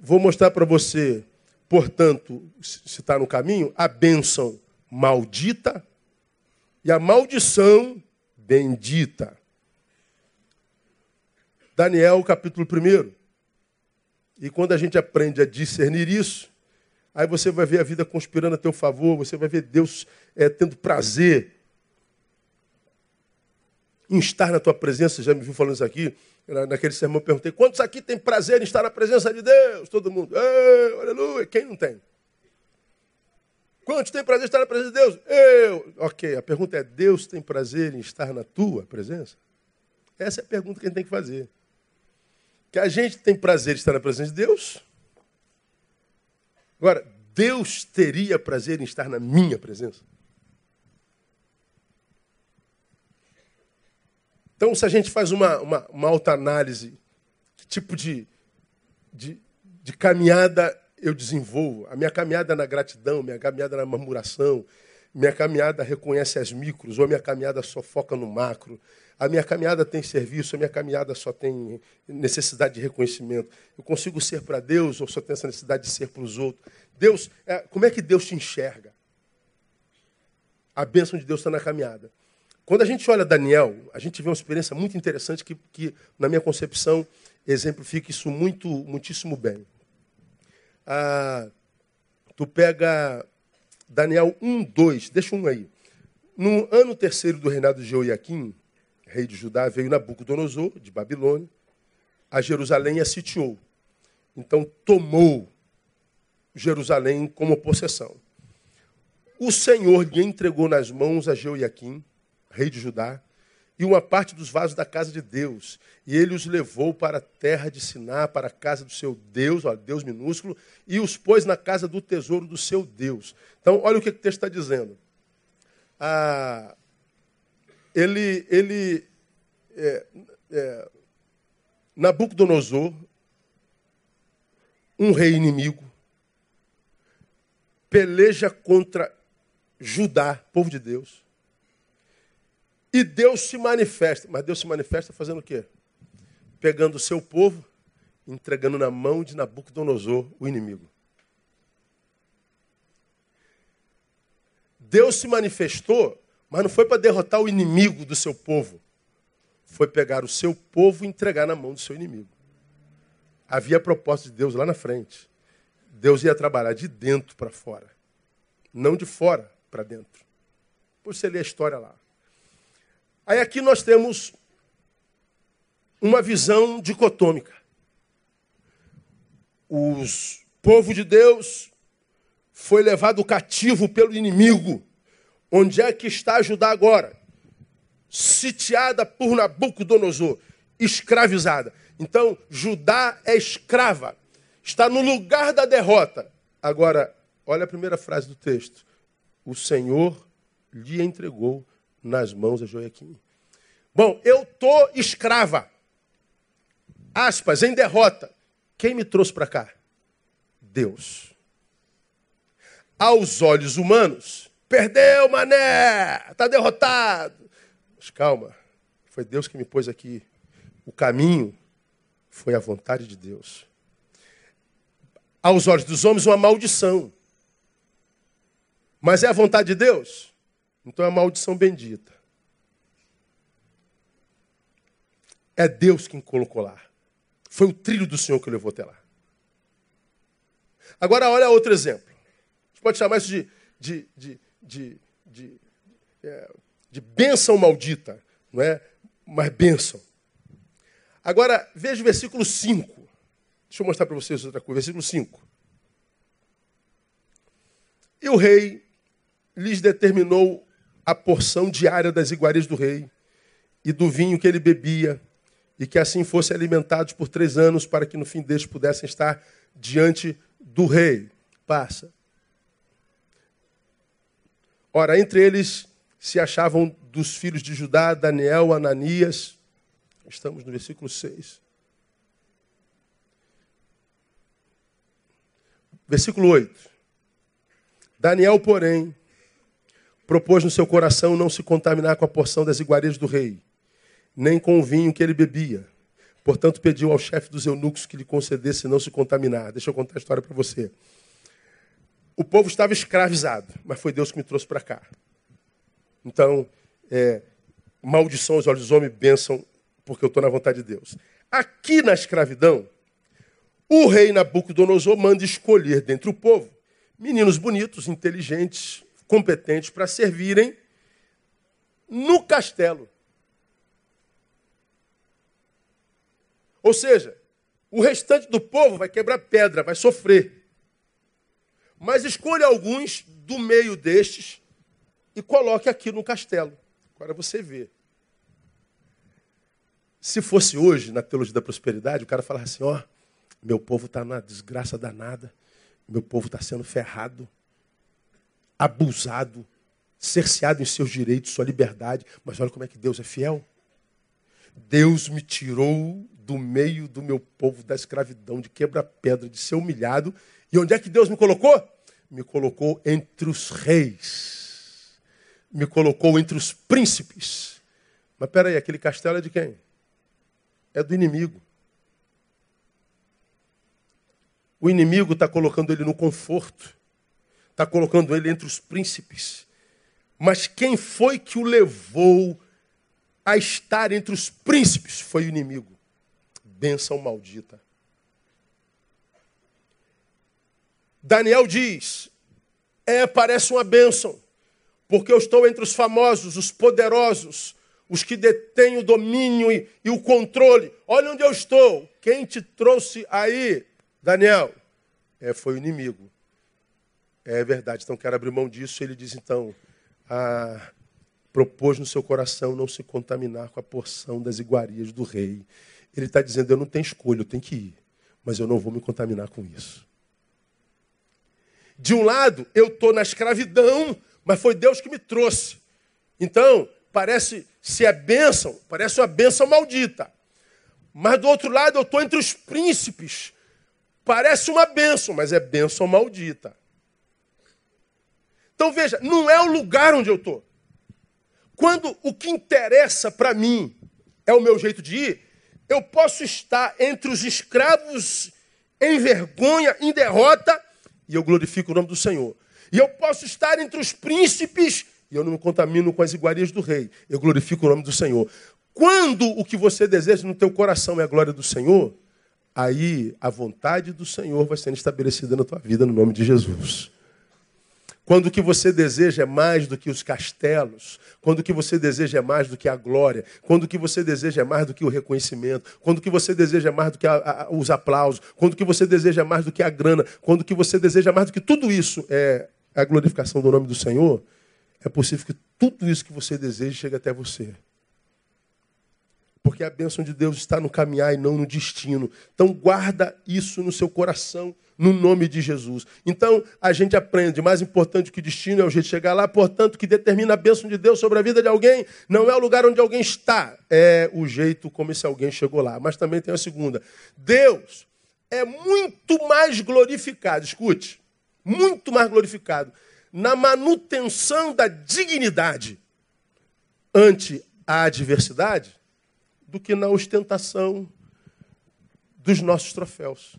Vou mostrar para você, portanto, se está no caminho, a bênção maldita e a maldição bendita. Daniel, capítulo 1. E quando a gente aprende a discernir isso, Aí você vai ver a vida conspirando a teu favor, você vai ver Deus é, tendo prazer. em estar na tua presença? Já me viu falando isso aqui? Naquele sermão eu perguntei, quantos aqui tem prazer em estar na presença de Deus? Todo mundo, aleluia. Quem não tem? Quantos tem prazer em estar na presença de Deus? Eu. Ok, a pergunta é: Deus tem prazer em estar na tua presença? Essa é a pergunta que a gente tem que fazer. Que a gente tem prazer em estar na presença de Deus? Agora, Deus teria prazer em estar na minha presença? Então, se a gente faz uma, uma, uma autoanálise, que tipo de, de, de caminhada eu desenvolvo? A minha caminhada na gratidão, minha caminhada na murmuração, minha caminhada reconhece as micros, ou minha caminhada só foca no macro. A minha caminhada tem serviço, a minha caminhada só tem necessidade de reconhecimento. Eu consigo ser para Deus ou só tenho essa necessidade de ser para os outros? Deus, é, como é que Deus te enxerga? A bênção de Deus está na caminhada. Quando a gente olha Daniel, a gente vê uma experiência muito interessante que, que na minha concepção, exemplifica isso muito, muitíssimo bem. Ah, tu pega Daniel 1, 2, deixa um aí. No ano terceiro do reinado de Joiaquim, rei de Judá, veio Nabucodonosor, de Babilônia, a Jerusalém e a sitiou. Então tomou Jerusalém como possessão. O Senhor lhe entregou nas mãos a Joiaquim, rei de Judá, e uma parte dos vasos da casa de Deus. E ele os levou para a terra de Siná, para a casa do seu Deus, ó, Deus minúsculo, e os pôs na casa do tesouro do seu Deus. Então, olha o que o texto está dizendo. Ah, ele, ele é, é, Nabucodonosor, um rei inimigo, peleja contra Judá, povo de Deus. E Deus se manifesta. Mas Deus se manifesta fazendo o quê? Pegando o seu povo, entregando na mão de Nabucodonosor, o inimigo. Deus se manifestou, mas não foi para derrotar o inimigo do seu povo. Foi pegar o seu povo e entregar na mão do seu inimigo. Havia propósito de Deus lá na frente. Deus ia trabalhar de dentro para fora, não de fora para dentro. Por você ler a história lá. Aí aqui nós temos uma visão dicotômica. O povo de Deus foi levado cativo pelo inimigo. Onde é que está Judá agora? Sitiada por Nabucodonosor, escravizada. Então, Judá é escrava, está no lugar da derrota. Agora, olha a primeira frase do texto. O Senhor lhe entregou nas mãos de Joaquim. Bom, eu tô escrava. Aspas, em derrota. Quem me trouxe para cá? Deus. Aos olhos humanos, perdeu, mané, está derrotado. Mas calma, foi Deus que me pôs aqui. O caminho foi a vontade de Deus. Aos olhos dos homens, uma maldição. Mas é a vontade de Deus? Então é maldição bendita. É Deus quem colocou lá. Foi o trilho do Senhor que levou até lá. Agora olha outro exemplo. A gente pode chamar isso de, de, de, de, de, é, de bênção maldita, não é? Mas bênção. Agora, veja o versículo 5. Deixa eu mostrar para vocês outra coisa. Versículo 5. E o rei lhes determinou a porção diária das iguarias do rei e do vinho que ele bebia, e que assim fossem alimentados por três anos, para que no fim deste pudessem estar diante do rei. Passa. Ora, entre eles se achavam dos filhos de Judá, Daniel, Ananias. Estamos no versículo 6. Versículo 8. Daniel, porém, propôs no seu coração não se contaminar com a porção das iguarias do rei, nem com o vinho que ele bebia. Portanto, pediu ao chefe dos eunucos que lhe concedesse não se contaminar. Deixa eu contar a história para você. O povo estava escravizado, mas foi Deus que me trouxe para cá. Então, é, maldição aos olhos dos homens, bênção, porque eu estou na vontade de Deus. Aqui na escravidão, o rei Nabucodonosor manda escolher dentre o povo meninos bonitos, inteligentes, competentes para servirem no castelo. Ou seja, o restante do povo vai quebrar pedra, vai sofrer. Mas escolha alguns do meio destes e coloque aqui no castelo. Agora você vê. Se fosse hoje, na teologia da prosperidade, o cara falar assim: ó, meu povo está na desgraça danada, meu povo está sendo ferrado, abusado, cerceado em seus direitos, sua liberdade. Mas olha como é que Deus é fiel. Deus me tirou do meio do meu povo da escravidão, de quebra-pedra, de ser humilhado. E onde é que Deus me colocou? Me colocou entre os reis. Me colocou entre os príncipes. Mas peraí, aquele castelo é de quem? é do inimigo. O inimigo está colocando ele no conforto, está colocando ele entre os príncipes. Mas quem foi que o levou a estar entre os príncipes? Foi o inimigo. Benção maldita. Daniel diz: É, parece uma bênção, porque eu estou entre os famosos, os poderosos, os que detêm o domínio e, e, o controle. Olha onde eu estou. Quem te trouxe aí, Daniel? É, foi o inimigo. É verdade. Então quero abrir mão disso. Ele diz então: ah, propôs no seu coração não se contaminar com a porção das iguarias do rei. Ele está dizendo: eu não tenho escolha, eu tenho que ir, mas eu não vou me contaminar com isso. De um lado, eu estou na escravidão, mas foi Deus que me trouxe. Então, parece se é bênção, parece uma bênção maldita. Mas do outro lado, eu estou entre os príncipes. Parece uma bênção, mas é bênção maldita. Então veja, não é o lugar onde eu estou. Quando o que interessa para mim é o meu jeito de ir, eu posso estar entre os escravos em vergonha, em derrota, e eu glorifico o nome do Senhor. E eu posso estar entre os príncipes e eu não me contamino com as iguarias do rei. Eu glorifico o nome do Senhor. Quando o que você deseja no teu coração é a glória do Senhor, aí a vontade do Senhor vai sendo estabelecida na tua vida no nome de Jesus. Quando o que você deseja é mais do que os castelos, quando o que você deseja é mais do que a glória, quando o que você deseja é mais do que o reconhecimento, quando o que você deseja é mais do que a, a, os aplausos, quando o que você deseja é mais do que a grana, quando o que você deseja é mais do que tudo isso é a glorificação do nome do Senhor, é possível que tudo isso que você deseja chegue até você. Porque a bênção de Deus está no caminhar e não no destino. Então guarda isso no seu coração, no nome de Jesus. Então a gente aprende, mais importante que o destino é o jeito de chegar lá, portanto, o que determina a bênção de Deus sobre a vida de alguém não é o lugar onde alguém está, é o jeito como esse alguém chegou lá. Mas também tem a segunda. Deus é muito mais glorificado, escute, muito mais glorificado na manutenção da dignidade ante a adversidade do que na ostentação dos nossos troféus.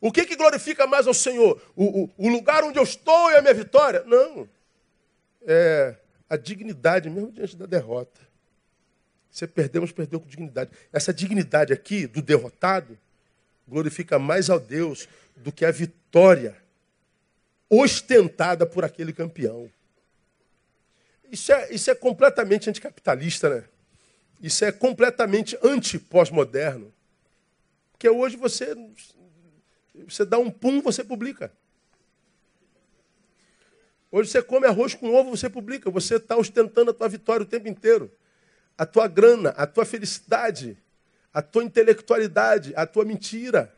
O que, que glorifica mais ao Senhor? O, o, o, lugar onde eu estou e a minha vitória? Não. É a dignidade mesmo diante da derrota. Se perdemos, perdeu com dignidade. Essa dignidade aqui do derrotado glorifica mais ao Deus do que a vitória ostentada por aquele campeão. Isso é, isso é completamente anticapitalista, né? Isso é completamente anti-pós-moderno. Porque hoje você, você dá um pum, você publica. Hoje você come arroz com ovo, você publica. Você está ostentando a tua vitória o tempo inteiro. A tua grana, a tua felicidade, a tua intelectualidade, a tua mentira.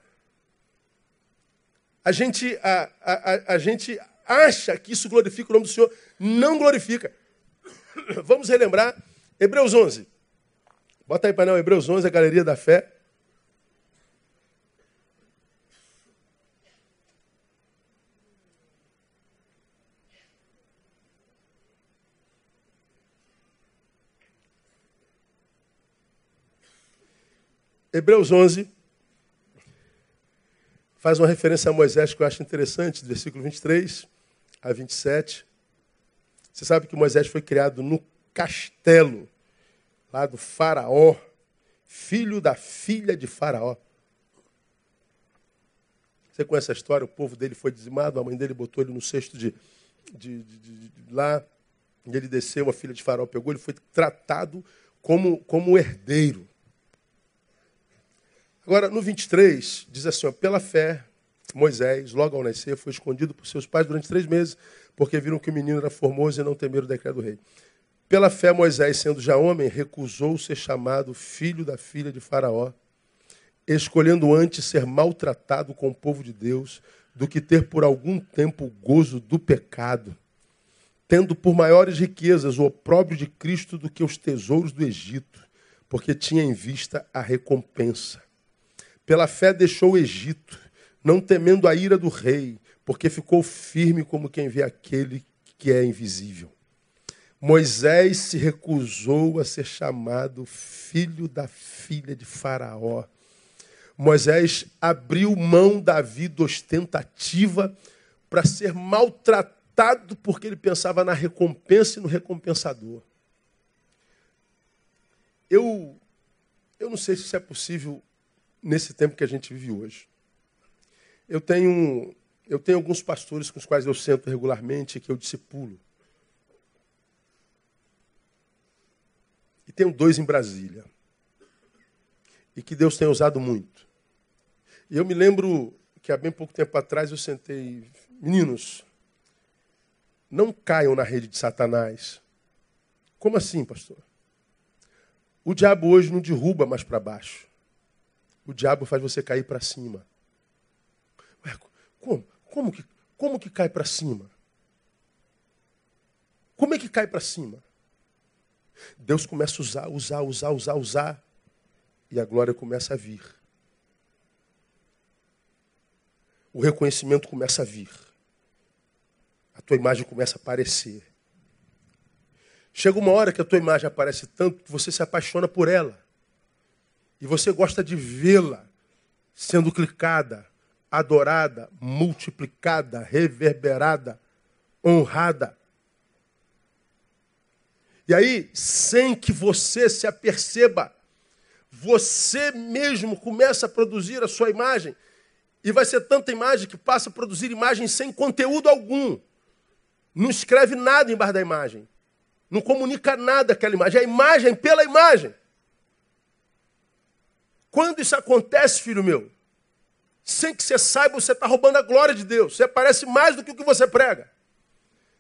A gente, a, a, a, gente acha que isso glorifica o nome do Senhor. Não glorifica. Vamos relembrar Hebreus 11. Bota aí, painel, Hebreus 11, a Galeria da Fé. Hebreus 11, faz uma referência a Moisés que eu acho interessante, do versículo 23 a 27. Você sabe que Moisés foi criado no castelo, lá do Faraó, filho da filha de Faraó. Você conhece a história? O povo dele foi dizimado, a mãe dele botou ele no cesto de, de, de, de, de lá, ele desceu, a filha de Faraó pegou, ele foi tratado como, como herdeiro. Agora, no 23, diz assim: ó, pela fé, Moisés, logo ao nascer, foi escondido por seus pais durante três meses, porque viram que o menino era formoso e não temeram o decreto do rei. Pela fé, Moisés, sendo já homem, recusou ser chamado filho da filha de Faraó, escolhendo antes ser maltratado com o povo de Deus do que ter por algum tempo o gozo do pecado, tendo por maiores riquezas o opróbrio de Cristo do que os tesouros do Egito, porque tinha em vista a recompensa. Pela fé deixou o Egito, não temendo a ira do rei, porque ficou firme como quem vê aquele que é invisível. Moisés se recusou a ser chamado filho da filha de Faraó. Moisés abriu mão da vida ostentativa para ser maltratado porque ele pensava na recompensa e no recompensador. Eu, eu não sei se isso é possível nesse tempo que a gente vive hoje. Eu tenho, eu tenho alguns pastores com os quais eu sento regularmente que eu discipulo. E tenho dois em Brasília. E que Deus tem usado muito. E eu me lembro que há bem pouco tempo atrás eu sentei, meninos, não caiam na rede de Satanás. Como assim, pastor? O diabo hoje não derruba mais para baixo. O diabo faz você cair para cima. Ué, como? Como que, como que cai para cima? Como é que cai para cima? Deus começa a usar, usar, usar, usar, usar, e a glória começa a vir. O reconhecimento começa a vir. A tua imagem começa a aparecer. Chega uma hora que a tua imagem aparece tanto que você se apaixona por ela. E você gosta de vê-la sendo clicada, adorada, multiplicada, reverberada, honrada. E aí, sem que você se aperceba, você mesmo começa a produzir a sua imagem. E vai ser tanta imagem que passa a produzir imagem sem conteúdo algum. Não escreve nada embaixo da imagem. Não comunica nada aquela imagem. É a imagem pela imagem. Quando isso acontece, filho meu, sem que você saiba, você está roubando a glória de Deus. Você aparece mais do que o que você prega.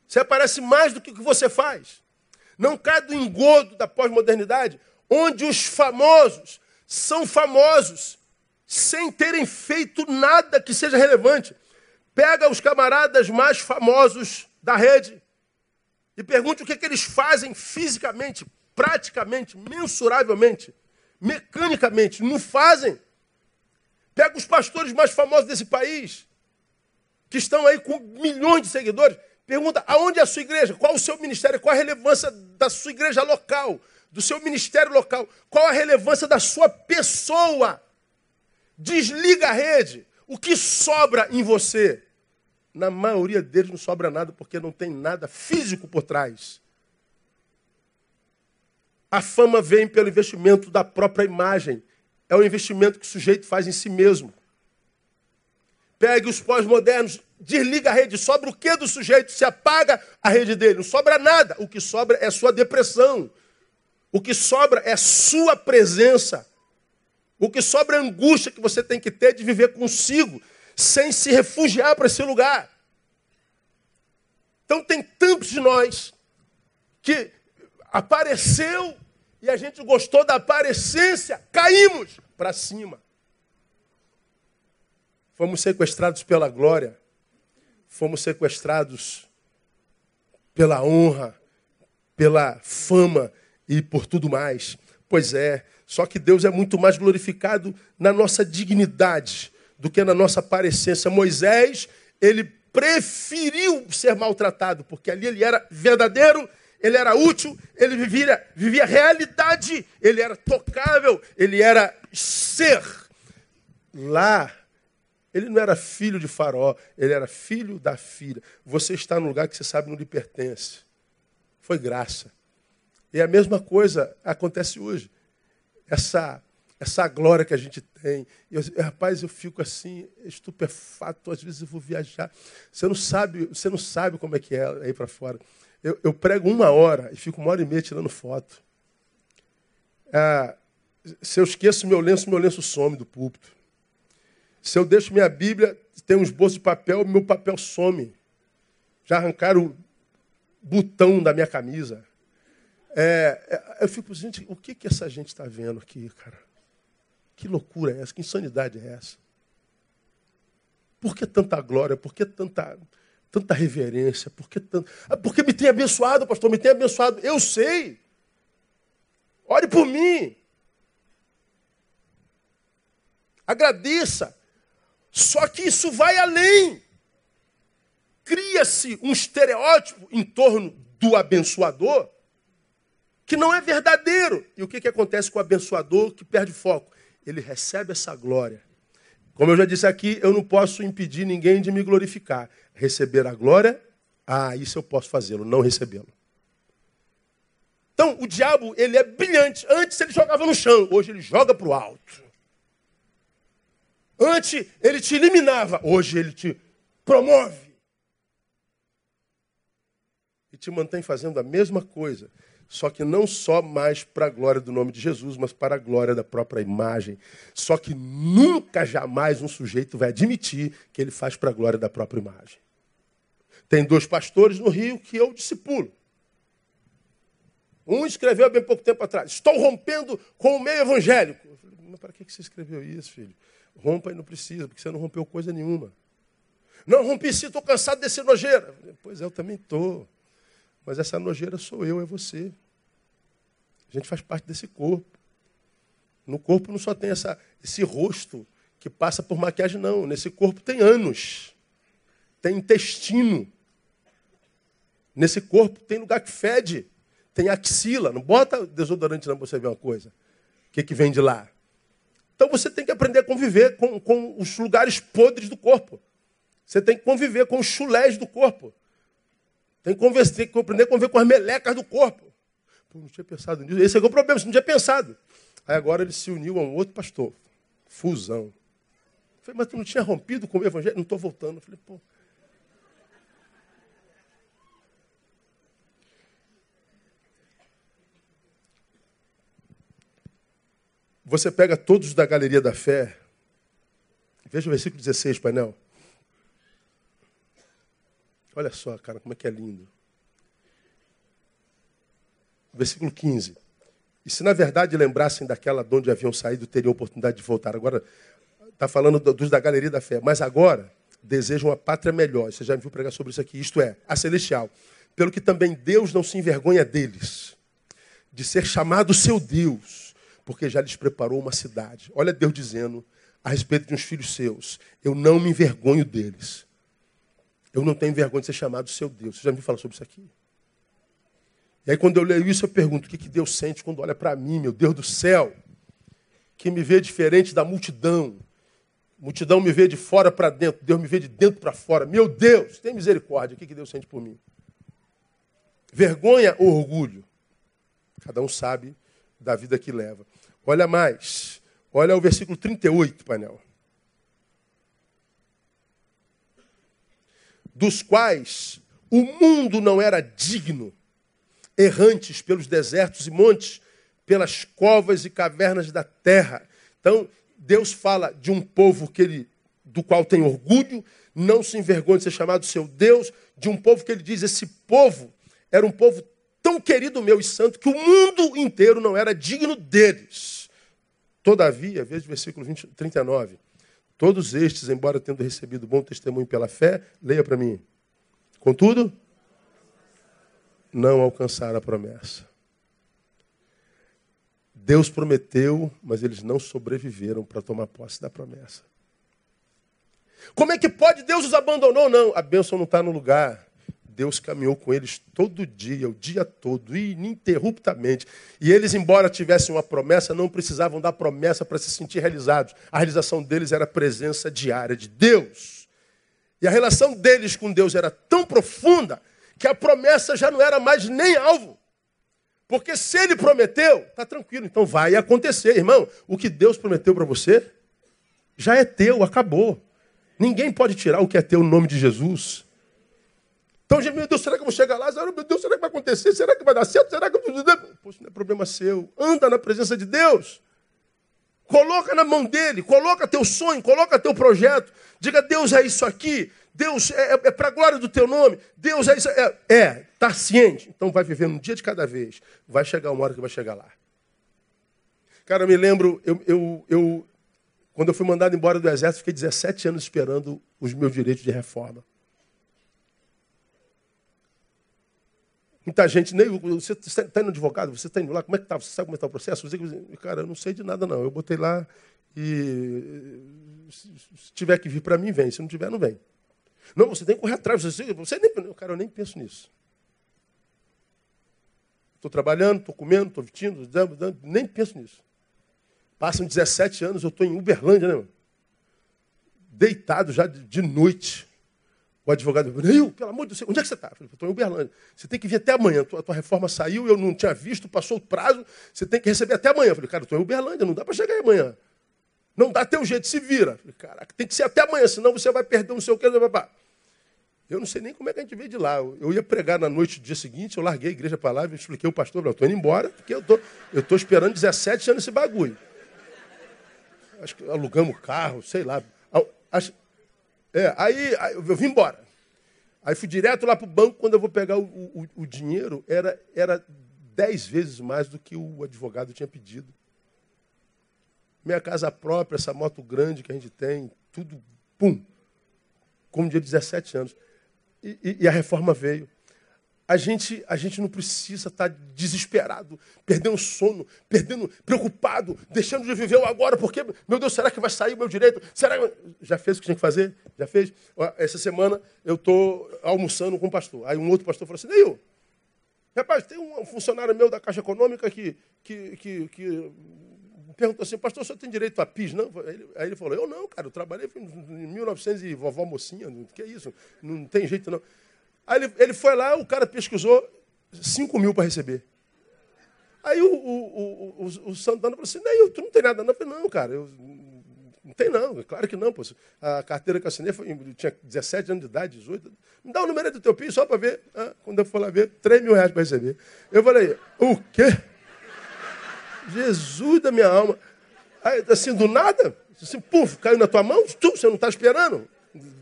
Você aparece mais do que o que você faz. Não cai do engodo da pós-modernidade, onde os famosos são famosos sem terem feito nada que seja relevante. Pega os camaradas mais famosos da rede e pergunte o que, é que eles fazem fisicamente, praticamente, mensuravelmente, mecanicamente. Não fazem. Pega os pastores mais famosos desse país, que estão aí com milhões de seguidores. Pergunta aonde é a sua igreja, qual o seu ministério, qual a relevância da sua igreja local, do seu ministério local, qual a relevância da sua pessoa. Desliga a rede. O que sobra em você? Na maioria deles não sobra nada porque não tem nada físico por trás. A fama vem pelo investimento da própria imagem. É o investimento que o sujeito faz em si mesmo. Pegue os pós-modernos, desliga a rede, sobra o que do sujeito? Se apaga a rede dele, não sobra nada. O que sobra é sua depressão. O que sobra é sua presença. O que sobra é a angústia que você tem que ter de viver consigo, sem se refugiar para esse lugar. Então tem tantos de nós que apareceu e a gente gostou da aparência, caímos para cima. Fomos sequestrados pela glória, fomos sequestrados pela honra, pela fama e por tudo mais. Pois é, só que Deus é muito mais glorificado na nossa dignidade do que na nossa aparência. Moisés, ele preferiu ser maltratado, porque ali ele era verdadeiro ele era útil, ele vivia, vivia realidade, ele era tocável, ele era ser. Lá, ele não era filho de Faraó, ele era filho da filha. Você está no lugar que você sabe não lhe pertence. Foi graça. E a mesma coisa acontece hoje. Essa essa glória que a gente tem. Eu, rapaz, eu fico assim, estupefato, às vezes eu vou viajar. Você não sabe, você não sabe como é que é aí para fora. Eu, eu, prego uma hora e fico uma hora e meia tirando foto. Ah, Se eu esqueço meu lenço, meu lenço some do púlpito. Se eu deixo minha Bíblia, tem uns bolsos de papel, meu papel some. Já arrancaram o botão da minha camisa. É, é, eu fico, gente, o que, que essa gente está vendo aqui, cara? Que loucura é essa? Que insanidade é essa? Por que tanta glória? Por que tanta, tanta reverência? Por que tanto... Ah, porque me tem abençoado, pastor, me tem abençoado. Eu sei. Ore por mim. Agradeça. Só que isso vai além. Cria-se um estereótipo em torno do abençoador que não é verdadeiro. E o que, que acontece com o abençoador que perde foco? Ele recebe essa glória como eu já disse aqui, eu não posso impedir ninguém de me glorificar. Receber a glória, ah, isso eu posso fazê-lo, não recebê-lo. Então, o diabo, ele é brilhante. Antes ele jogava no chão, hoje ele joga para o alto. Antes ele te eliminava, hoje ele te promove. E te mantém fazendo a mesma coisa. Só que não só mais para a glória do nome de Jesus, mas para a glória da própria imagem. Só que nunca, jamais um sujeito vai admitir que ele faz para a glória da própria imagem. Tem dois pastores no Rio que eu discipulo. Um escreveu há bem pouco tempo atrás: Estou rompendo com o meio evangélico. Eu falei, mas para que você escreveu isso, filho? Rompa e não precisa, porque você não rompeu coisa nenhuma. Não rompi sim, estou cansado desse nojeira. Pois é, eu também estou. Mas essa nojeira sou eu, é você. A gente faz parte desse corpo. No corpo não só tem essa, esse rosto que passa por maquiagem, não. Nesse corpo tem anos, tem intestino. Nesse corpo tem lugar que fede, tem axila. Não bota desodorante não para você ver uma coisa. O que, que vem de lá? Então você tem que aprender a conviver com, com os lugares podres do corpo. Você tem que conviver com os chulés do corpo. Tem que, tem que aprender a conviver com as melecas do corpo. Pô, não tinha pensado nisso. Esse é o problema, você não tinha pensado. Aí agora ele se uniu a um outro pastor. Fusão. Falei, mas tu não tinha rompido com o evangelho? Não estou voltando. Falei, pô. Você pega todos da galeria da fé. Veja o versículo 16, painel. Olha só, cara, como é que é lindo versículo 15. E se na verdade lembrassem daquela de onde haviam saído, teriam oportunidade de voltar. Agora, está falando dos da galeria da fé. Mas agora, desejam uma pátria melhor. Você já me viu pregar sobre isso aqui. Isto é, a celestial. Pelo que também Deus não se envergonha deles, de ser chamado seu Deus, porque já lhes preparou uma cidade. Olha Deus dizendo a respeito de uns filhos seus: Eu não me envergonho deles. Eu não tenho vergonha de ser chamado seu Deus. Você já me falou sobre isso aqui? E aí, quando eu leio isso, eu pergunto: o que, que Deus sente quando olha para mim, meu Deus do céu, que me vê diferente da multidão? Multidão me vê de fora para dentro, Deus me vê de dentro para fora. Meu Deus, tem misericórdia. O que, que Deus sente por mim? Vergonha ou orgulho? Cada um sabe da vida que leva. Olha mais. Olha o versículo 38, painel. Dos quais o mundo não era digno errantes pelos desertos e montes, pelas covas e cavernas da terra. Então, Deus fala de um povo que ele, do qual tem orgulho, não se envergonha de ser chamado seu Deus, de um povo que ele diz: esse povo era um povo tão querido meu e santo que o mundo inteiro não era digno deles. Todavia, veja o versículo 20, 39. Todos estes, embora tendo recebido bom testemunho pela fé, leia para mim. Contudo, não alcançaram a promessa. Deus prometeu, mas eles não sobreviveram para tomar posse da promessa. Como é que pode? Deus os abandonou? Não, a bênção não está no lugar. Deus caminhou com eles todo dia, o dia todo, ininterruptamente. E eles, embora tivessem uma promessa, não precisavam da promessa para se sentir realizados. A realização deles era a presença diária de Deus. E a relação deles com Deus era tão profunda que a promessa já não era mais nem alvo. Porque se ele prometeu, está tranquilo, então vai acontecer, irmão. O que Deus prometeu para você já é teu, acabou. Ninguém pode tirar o que é teu no nome de Jesus. Então, meu Deus, será que eu vou chegar lá? Meu Deus, será que vai acontecer? Será que vai dar certo? Será que. Poxa, não é problema seu. Anda na presença de Deus. Coloca na mão dele, coloca teu sonho, coloca teu projeto. Diga, Deus é isso aqui. Deus é, é, é para a glória do teu nome. Deus é isso. É, é, tá ciente. Então vai vivendo um dia de cada vez. Vai chegar uma hora que vai chegar lá. Cara, eu me lembro, eu, eu, eu, quando eu fui mandado embora do exército, fiquei 17 anos esperando os meus direitos de reforma. Muita gente, nem você está indo advogado, você está indo lá, como é que está? Você sabe como está o processo? Você, cara, eu não sei de nada, não. Eu botei lá e se tiver que vir para mim, vem. Se não tiver, não vem. Não, você tem que correr atrás. Você, você nem, cara, eu nem penso nisso. Estou trabalhando, estou comendo, estou vestindo, nem penso nisso. Passam 17 anos, eu estou em Uberlândia, né, mano? Deitado já de, de noite. O advogado, Neil, pelo amor de Deus, onde é que você está? Estou em Uberlândia. Você tem que vir até amanhã. A tua, reforma saiu, eu não tinha visto, passou o prazo, você tem que receber até amanhã. Eu falei, cara, estou em Uberlândia, não dá para chegar amanhã. Não dá teu jeito, se vira. Eu falei, caraca, tem que ser até amanhã, senão você vai perder não sei o que. Eu não sei nem como é que a gente veio de lá. Eu ia pregar na noite do dia seguinte, eu larguei a igreja para lá expliquei ao pastor, eu estou indo embora, porque eu estou eu tô esperando 17 anos esse bagulho. Acho que alugamos carro, sei lá. Acho, é, aí, aí, eu vim embora. Aí fui direto lá para o banco, quando eu vou pegar o, o, o, dinheiro, era, era dez vezes mais do que o advogado tinha pedido. Minha casa própria, essa moto grande que a gente tem, tudo, pum, como dia de 17 anos. E, e, e a reforma veio a gente, a gente não precisa estar desesperado, perdendo sono, perdendo, preocupado, deixando de viver o agora, porque, meu Deus, será que vai sair o meu direito? Será que... Já fez o que tinha que fazer? Já fez? Essa semana eu estou almoçando com um pastor. Aí um outro pastor falou assim, Neil, rapaz, tem um funcionário meu da Caixa Econômica que, que, que, que perguntou assim, pastor, o senhor tem direito a PIS? Não? Aí ele falou, eu não, cara, eu trabalhei em 1900 e vovó mocinha, que é isso? Não tem jeito não. Aí ele, ele foi lá, o cara pesquisou 5 mil para receber. Aí o, o, o, o, Santana falou assim, não, tu não tem nada não. Eu falei, não, cara, eu, não tem não, claro que não. Pô. A carteira que eu assinei foi, eu tinha 17 anos de idade, 18. Me dá o número do teu PIS só para ver. Ah, quando eu for lá ver, 3 mil reais para receber. Eu falei, o quê? Jesus da minha alma. Aí, assim, do nada, assim, puf, caiu na tua mão, tu, você não está esperando?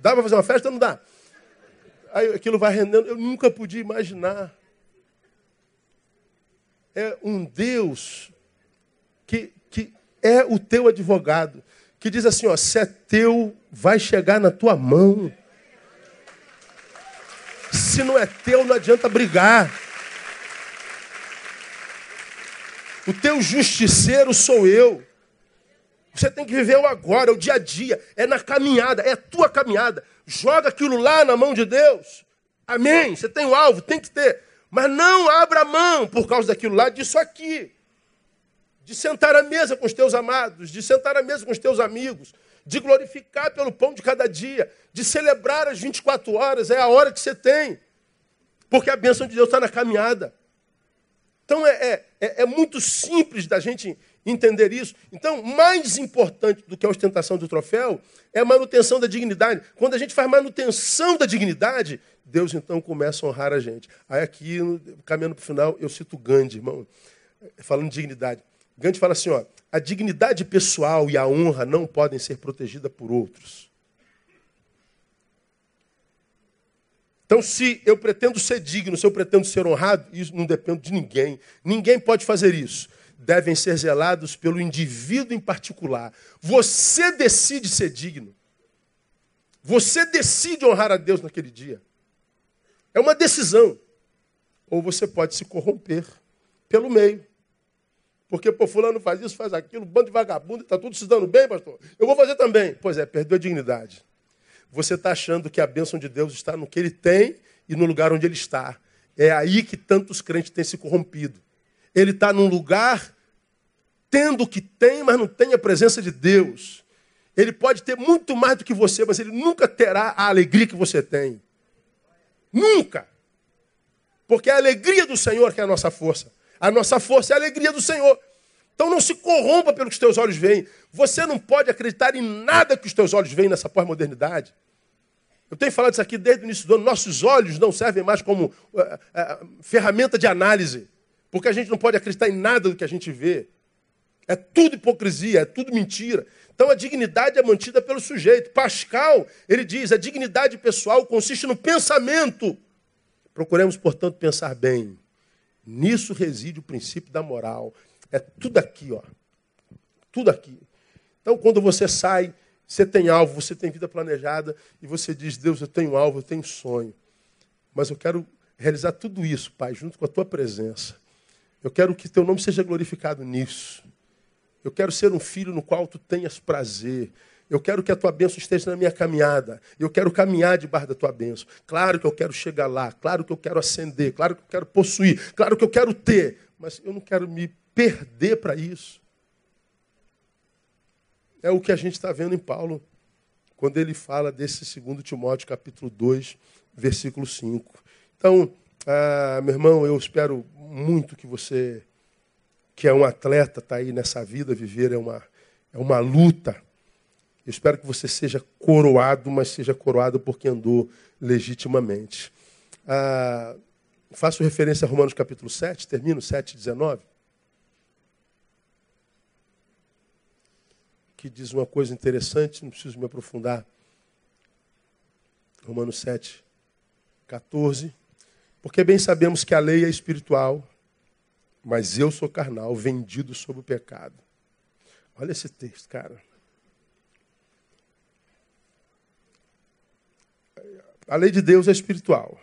Dá para fazer uma festa? Não dá. Aí aquilo vai rendendo. Eu nunca podia imaginar. É um Deus que, que é o teu advogado, que diz assim: ó, se é teu, vai chegar na tua mão. Se não é teu, não adianta brigar. O teu justiceiro sou eu. Você tem que viver o agora, o dia a dia. É na caminhada, é a tua caminhada. Joga aquilo lá na mão de Deus. Amém. Você tem o um alvo, tem que ter. Mas não abra mão por causa daquilo lá, disso aqui. De sentar à mesa com os teus amados, de sentar à mesa com os teus amigos, de glorificar pelo pão de cada dia, de celebrar as 24 horas, é a hora que você tem. Porque a bênção de Deus está na caminhada. Então é, é, é, é muito simples da gente entender isso. Então, mais importante do que a ostentação do troféu é a manutenção da dignidade. Quando a gente faz manutenção da dignidade, Deus então começa a honrar a gente. Aí aqui, caminhando para o final, eu cito Gandhi, irmão, falando de dignidade. Gandhi fala assim, ó, a dignidade pessoal e a honra não podem ser protegidas por outros. Então, se eu pretendo ser digno, se eu pretendo ser honrado, isso não depende de ninguém. Ninguém pode fazer isso devem ser zelados pelo indivíduo em particular. Você decide ser digno. Você decide honrar a Deus naquele dia. É uma decisão. Ou você pode se corromper pelo meio. Porque, pô, fulano faz isso, faz aquilo, bando de vagabundo, está tudo se dando bem, pastor. Eu vou fazer também. Pois é, perdeu a dignidade. Você está achando que a bênção de Deus está no que ele tem e no lugar onde ele está. É aí que tantos crentes têm se corrompido. Ele está num lugar tendo o que tem, mas não tem a presença de Deus. Ele pode ter muito mais do que você, mas ele nunca terá a alegria que você tem. Nunca. Porque é a alegria do Senhor que é a nossa força. A nossa força é a alegria do Senhor. Então não se corrompa pelo que os teus olhos veem. Você não pode acreditar em nada que os teus olhos veem nessa pós-modernidade. Eu tenho falado isso aqui desde o início do ano. Nossos olhos não servem mais como uh, uh, ferramenta de análise. Porque a gente não pode acreditar em nada do que a gente vê. É tudo hipocrisia, é tudo mentira. Então a dignidade é mantida pelo sujeito. Pascal, ele diz, a dignidade pessoal consiste no pensamento. Procuremos, portanto, pensar bem. Nisso reside o princípio da moral. É tudo aqui, ó. Tudo aqui. Então, quando você sai, você tem alvo, você tem vida planejada e você diz: Deus, eu tenho alvo, eu tenho sonho. Mas eu quero realizar tudo isso, Pai, junto com a tua presença. Eu quero que teu nome seja glorificado nisso. Eu quero ser um filho no qual tu tenhas prazer. Eu quero que a tua bênção esteja na minha caminhada. Eu quero caminhar debaixo da tua bênção. Claro que eu quero chegar lá. Claro que eu quero ascender. Claro que eu quero possuir. Claro que eu quero ter. Mas eu não quero me perder para isso. É o que a gente está vendo em Paulo, quando ele fala desse segundo Timóteo, capítulo 2, versículo 5. Então, ah, meu irmão, eu espero muito que você, que é um atleta, está aí nessa vida, viver é uma, é uma luta. Eu espero que você seja coroado, mas seja coroado porque andou legitimamente. Ah, faço referência a Romanos capítulo 7, termino 7, 19. que diz uma coisa interessante, não preciso me aprofundar. Romanos 7, 14. Porque bem sabemos que a lei é espiritual, mas eu sou carnal, vendido sob o pecado. Olha esse texto, cara. A lei de Deus é espiritual.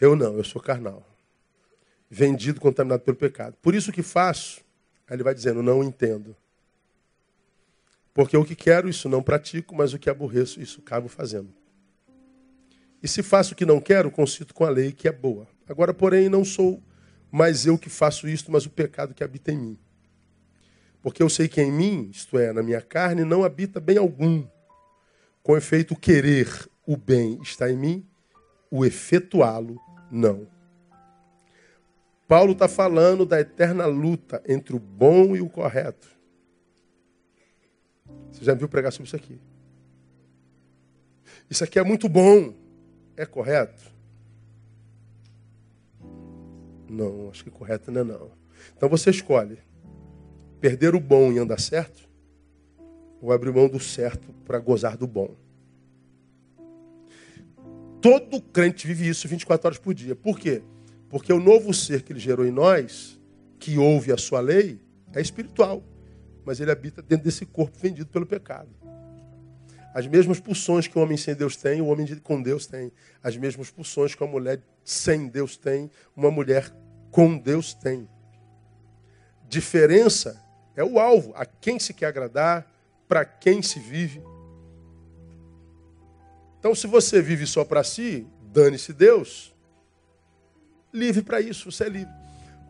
Eu não, eu sou carnal. Vendido, contaminado pelo pecado. Por isso que faço, aí ele vai dizendo, não entendo. Porque o que quero, isso não pratico, mas o que aborreço, isso acabo fazendo. E se faço o que não quero, concito com a lei que é boa. Agora, porém, não sou mais eu que faço isto, mas o pecado que habita em mim. Porque eu sei que em mim, isto é, na minha carne, não habita bem algum. Com efeito, querer o bem está em mim, o efetuá-lo não. Paulo está falando da eterna luta entre o bom e o correto. Você já me viu pregar sobre isso aqui? Isso aqui é muito bom. É correto? Não, acho que correto não é não. Então você escolhe perder o bom e andar certo ou abrir mão do certo para gozar do bom. Todo crente vive isso 24 horas por dia. Por quê? Porque o novo ser que ele gerou em nós, que ouve a sua lei, é espiritual mas ele habita dentro desse corpo vendido pelo pecado. As mesmas pulsões que o homem sem Deus tem, o homem com Deus tem. As mesmas pulsões que uma mulher sem Deus tem, uma mulher com Deus tem. Diferença é o alvo, a quem se quer agradar, para quem se vive. Então, se você vive só para si, dane-se Deus. Livre para isso, você é livre.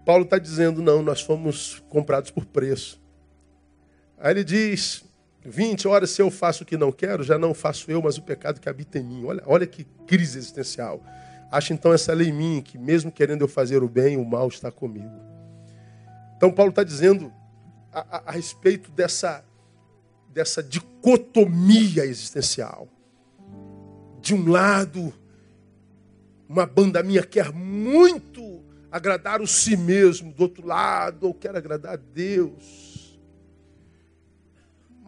Paulo está dizendo: não, nós fomos comprados por preço. Aí ele diz: 20 horas, se eu faço o que não quero, já não faço eu, mas o pecado que habita em mim. Olha, olha que crise existencial. Acho então essa lei em mim, que mesmo querendo eu fazer o bem, o mal está comigo. Então Paulo está dizendo a, a, a respeito dessa, dessa dicotomia existencial. De um lado, uma banda minha quer muito agradar o si mesmo, do outro lado, eu quero agradar a Deus.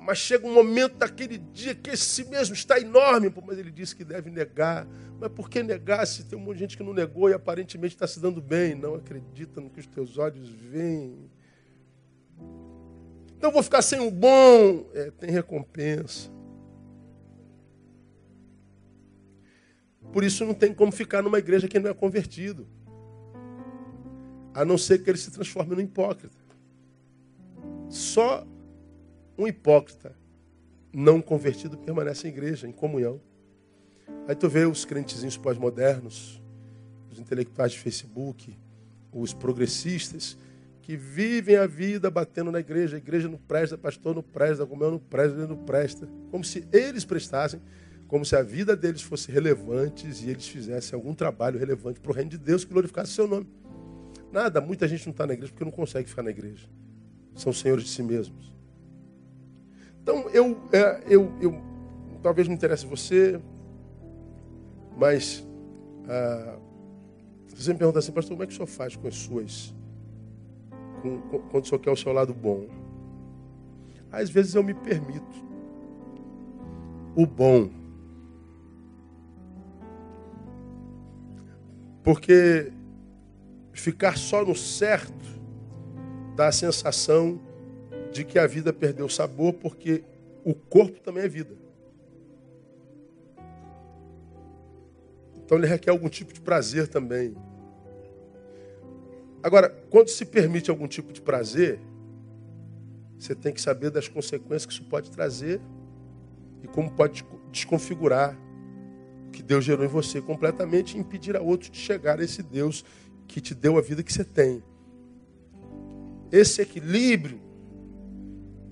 Mas chega um momento daquele dia que esse mesmo está enorme, mas ele disse que deve negar. Mas por que negar se tem um monte de gente que não negou e aparentemente está se dando bem? Não acredita no que os teus olhos veem. Então vou ficar sem o bom. É, tem recompensa. Por isso não tem como ficar numa igreja que não é convertido. A não ser que ele se transforme no hipócrita. Só um hipócrita não convertido permanece em igreja, em comunhão. Aí tu vê os crentezinhos pós-modernos, os intelectuais de Facebook, os progressistas, que vivem a vida batendo na igreja. A igreja não presta, pastor não presta, comeu não presta, não presta. Como se eles prestassem, como se a vida deles fosse relevante e eles fizessem algum trabalho relevante para o reino de Deus que glorificasse o seu nome. Nada, muita gente não está na igreja porque não consegue ficar na igreja. São senhores de si mesmos. Então, eu, é, eu, eu talvez não interesse você, mas ah, você me pergunta assim, pastor, como é que o senhor faz com as suas, quando o senhor quer o seu lado bom? Às vezes eu me permito. O bom. Porque ficar só no certo dá a sensação de que a vida perdeu sabor, porque o corpo também é vida. Então ele requer algum tipo de prazer também. Agora, quando se permite algum tipo de prazer, você tem que saber das consequências que isso pode trazer e como pode desconfigurar o que Deus gerou em você completamente e impedir a outro de chegar a esse Deus que te deu a vida que você tem. Esse equilíbrio,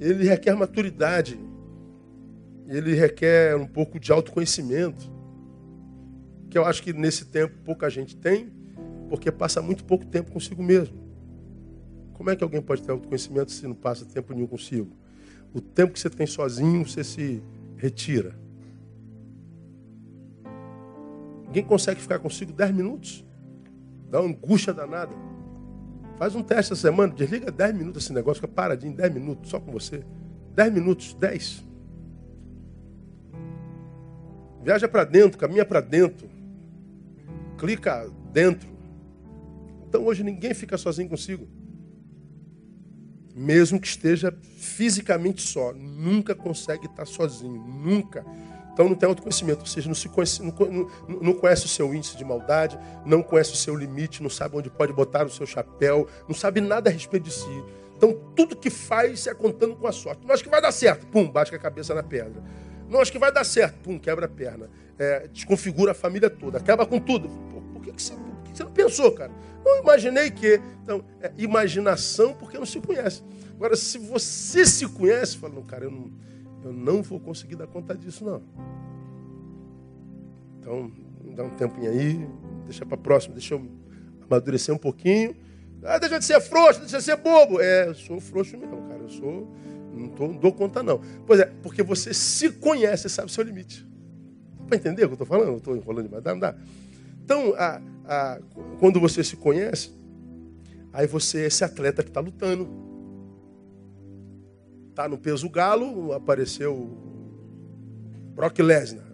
ele requer maturidade, ele requer um pouco de autoconhecimento, que eu acho que nesse tempo pouca gente tem, porque passa muito pouco tempo consigo mesmo. Como é que alguém pode ter autoconhecimento se não passa tempo nenhum consigo? O tempo que você tem sozinho, você se retira. Ninguém consegue ficar consigo 10 minutos. Dá uma angústia danada. Faz um teste essa semana, desliga 10 minutos esse negócio, fica paradinho, 10 minutos, só com você. 10 minutos, 10. Viaja para dentro, caminha para dentro. Clica dentro. Então hoje ninguém fica sozinho consigo. Mesmo que esteja fisicamente só, nunca consegue estar sozinho, nunca. Então não tem autoconhecimento, ou seja, não, se conhece, não, não, não, conhece o seu índice de maldade, não conhece o seu limite, não sabe onde pode botar o seu chapéu, não sabe nada a respeito de si. Então tudo que faz é contando com a sorte. Não acho que vai dar certo, pum, bate a cabeça na pedra. Não acho que vai dar certo, pum, quebra a perna. É, desconfigura a família toda, acaba com tudo. Por, que, que, você, por que, você, não pensou, cara? Não imaginei que. Então, é imaginação porque não se conhece. Agora, se você se conhece, fala, não, cara, eu não eu não vou conseguir dar conta disso, não. Então, dá um tempinho aí, deixa para próximo, deixa eu amadurecer um pouquinho. Ah, deixa de ser frouxo, deixa de ser bobo. É, eu sou frouxo mesmo, cara. Eu sou. Não, tô, não dou conta, não. Pois é, porque você se conhece, sabe o seu limite. Para entender o que eu estou falando? Estou enrolando demais. Não dá. Então, a, a, quando você se conhece, aí você é esse atleta que está lutando. Tá no peso galo, apareceu Brock Lesnar.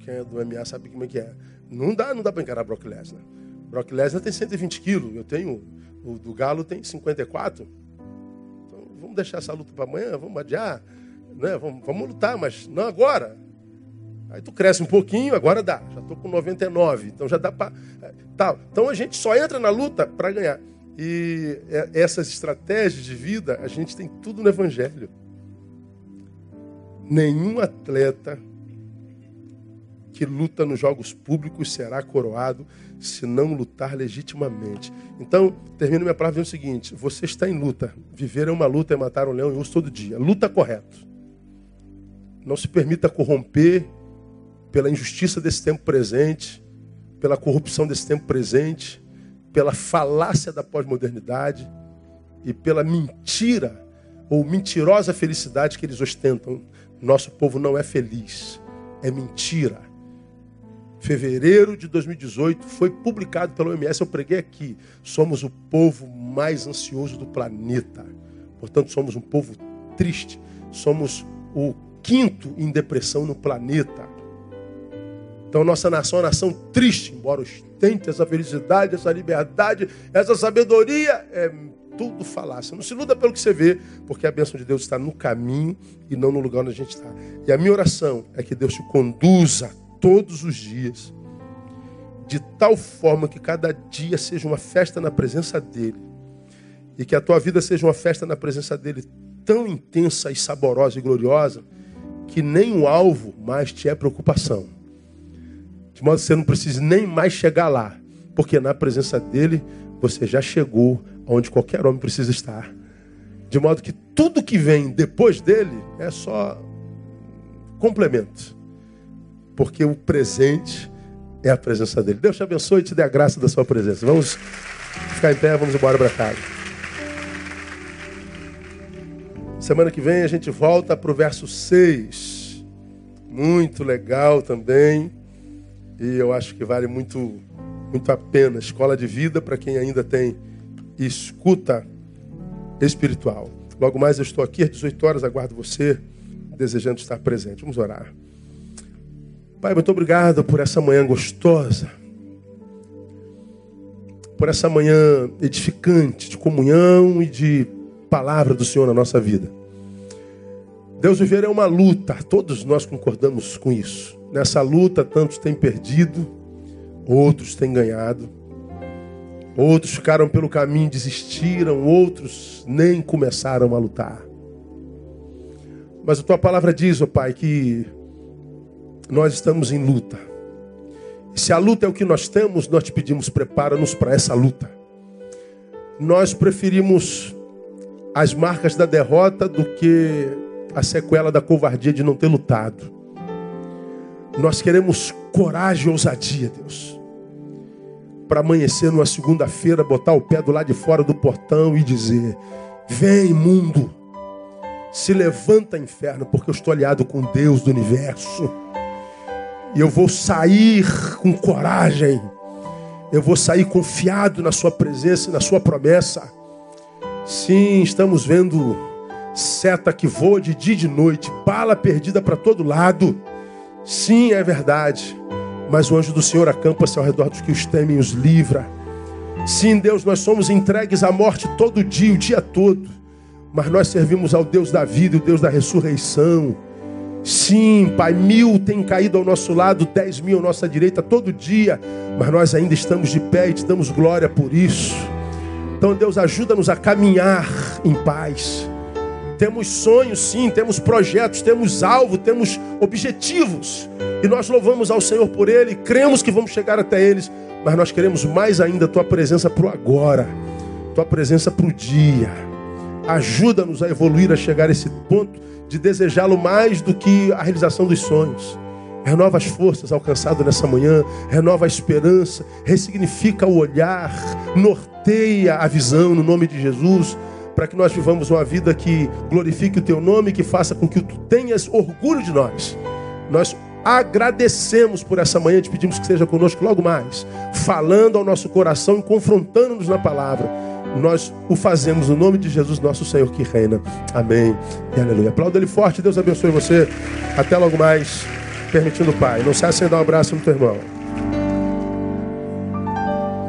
Quem é do MMA sabe como é que é. Não dá, não dá para encarar Brock Lesnar. Brock Lesnar tem 120 quilos, eu tenho, o do galo tem 54. Então vamos deixar essa luta para amanhã, vamos adiar, né? Vamos, vamos lutar, mas não agora. Aí tu cresce um pouquinho, agora dá. Já estou com 99, então já dá para. Tá. Então a gente só entra na luta para ganhar. E é, essas estratégias de vida, a gente tem tudo no Evangelho. Nenhum atleta que luta nos jogos públicos será coroado se não lutar legitimamente. Então, termino minha palavra dizendo o seguinte: você está em luta. Viver é uma luta, é matar um leão e urso todo dia. Luta correto. Não se permita corromper pela injustiça desse tempo presente, pela corrupção desse tempo presente pela falácia da pós-modernidade e pela mentira ou mentirosa felicidade que eles ostentam. Nosso povo não é feliz, é mentira. Fevereiro de 2018 foi publicado pelo OMS, eu preguei aqui. Somos o povo mais ansioso do planeta. Portanto, somos um povo triste. Somos o quinto em depressão no planeta. Então, nossa nação é uma nação triste, embora ostente essa felicidade, essa liberdade, essa sabedoria, é tudo falácia. Não se iluda pelo que você vê, porque a bênção de Deus está no caminho e não no lugar onde a gente está. E a minha oração é que Deus te conduza todos os dias, de tal forma que cada dia seja uma festa na presença dEle, e que a tua vida seja uma festa na presença dEle tão intensa e saborosa e gloriosa, que nem o alvo mais te é preocupação. De modo que você não precise nem mais chegar lá, porque na presença dele você já chegou onde qualquer homem precisa estar. De modo que tudo que vem depois dele é só complemento. Porque o presente é a presença dele. Deus te abençoe e te dê a graça da sua presença. Vamos ficar em pé, vamos embora para casa. Semana que vem a gente volta para o verso 6. Muito legal também. E eu acho que vale muito, muito a pena. Escola de vida para quem ainda tem escuta espiritual. Logo mais eu estou aqui às 18 horas, aguardo você, desejando estar presente. Vamos orar. Pai, muito obrigado por essa manhã gostosa, por essa manhã edificante de comunhão e de palavra do Senhor na nossa vida. Deus, viver é uma luta, todos nós concordamos com isso. Nessa luta, tantos têm perdido, outros têm ganhado. Outros ficaram pelo caminho, desistiram, outros nem começaram a lutar. Mas a tua palavra diz, ó oh Pai, que nós estamos em luta. Se a luta é o que nós temos, nós te pedimos, prepara-nos para essa luta. Nós preferimos as marcas da derrota do que a sequela da covardia de não ter lutado. Nós queremos coragem e ousadia, Deus para amanhecer numa segunda-feira, botar o pé do lado de fora do portão e dizer: Vem, mundo, se levanta, inferno, porque eu estou aliado com Deus do universo. E eu vou sair com coragem. Eu vou sair confiado na Sua presença e na Sua promessa. Sim, estamos vendo seta que voa de dia e de noite, bala perdida para todo lado. Sim, é verdade. Mas o anjo do Senhor acampa-se ao redor dos que os temem e os livra. Sim, Deus, nós somos entregues à morte todo dia, o dia todo. Mas nós servimos ao Deus da vida e o Deus da ressurreição. Sim, Pai, mil tem caído ao nosso lado, dez mil à nossa direita todo dia. Mas nós ainda estamos de pé e te damos glória por isso. Então, Deus, ajuda-nos a caminhar em paz. Temos sonhos, sim, temos projetos, temos alvo, temos objetivos. E nós louvamos ao Senhor por ele, cremos que vamos chegar até eles, mas nós queremos mais ainda a tua presença para o agora, tua presença para o dia. Ajuda-nos a evoluir, a chegar a esse ponto de desejá-lo mais do que a realização dos sonhos. Renova as forças alcançadas nessa manhã, renova a esperança, ressignifica o olhar, norteia a visão no nome de Jesus para que nós vivamos uma vida que glorifique o teu nome, que faça com que tu tenhas orgulho de nós. Nós agradecemos por essa manhã, te pedimos que seja conosco logo mais, falando ao nosso coração e confrontando-nos na palavra. Nós o fazemos no nome de Jesus, nosso Senhor que reina. Amém e aleluia. Aplauda ele forte, Deus abençoe você. Até logo mais, permitindo o Pai. Não se dar um abraço no teu irmão.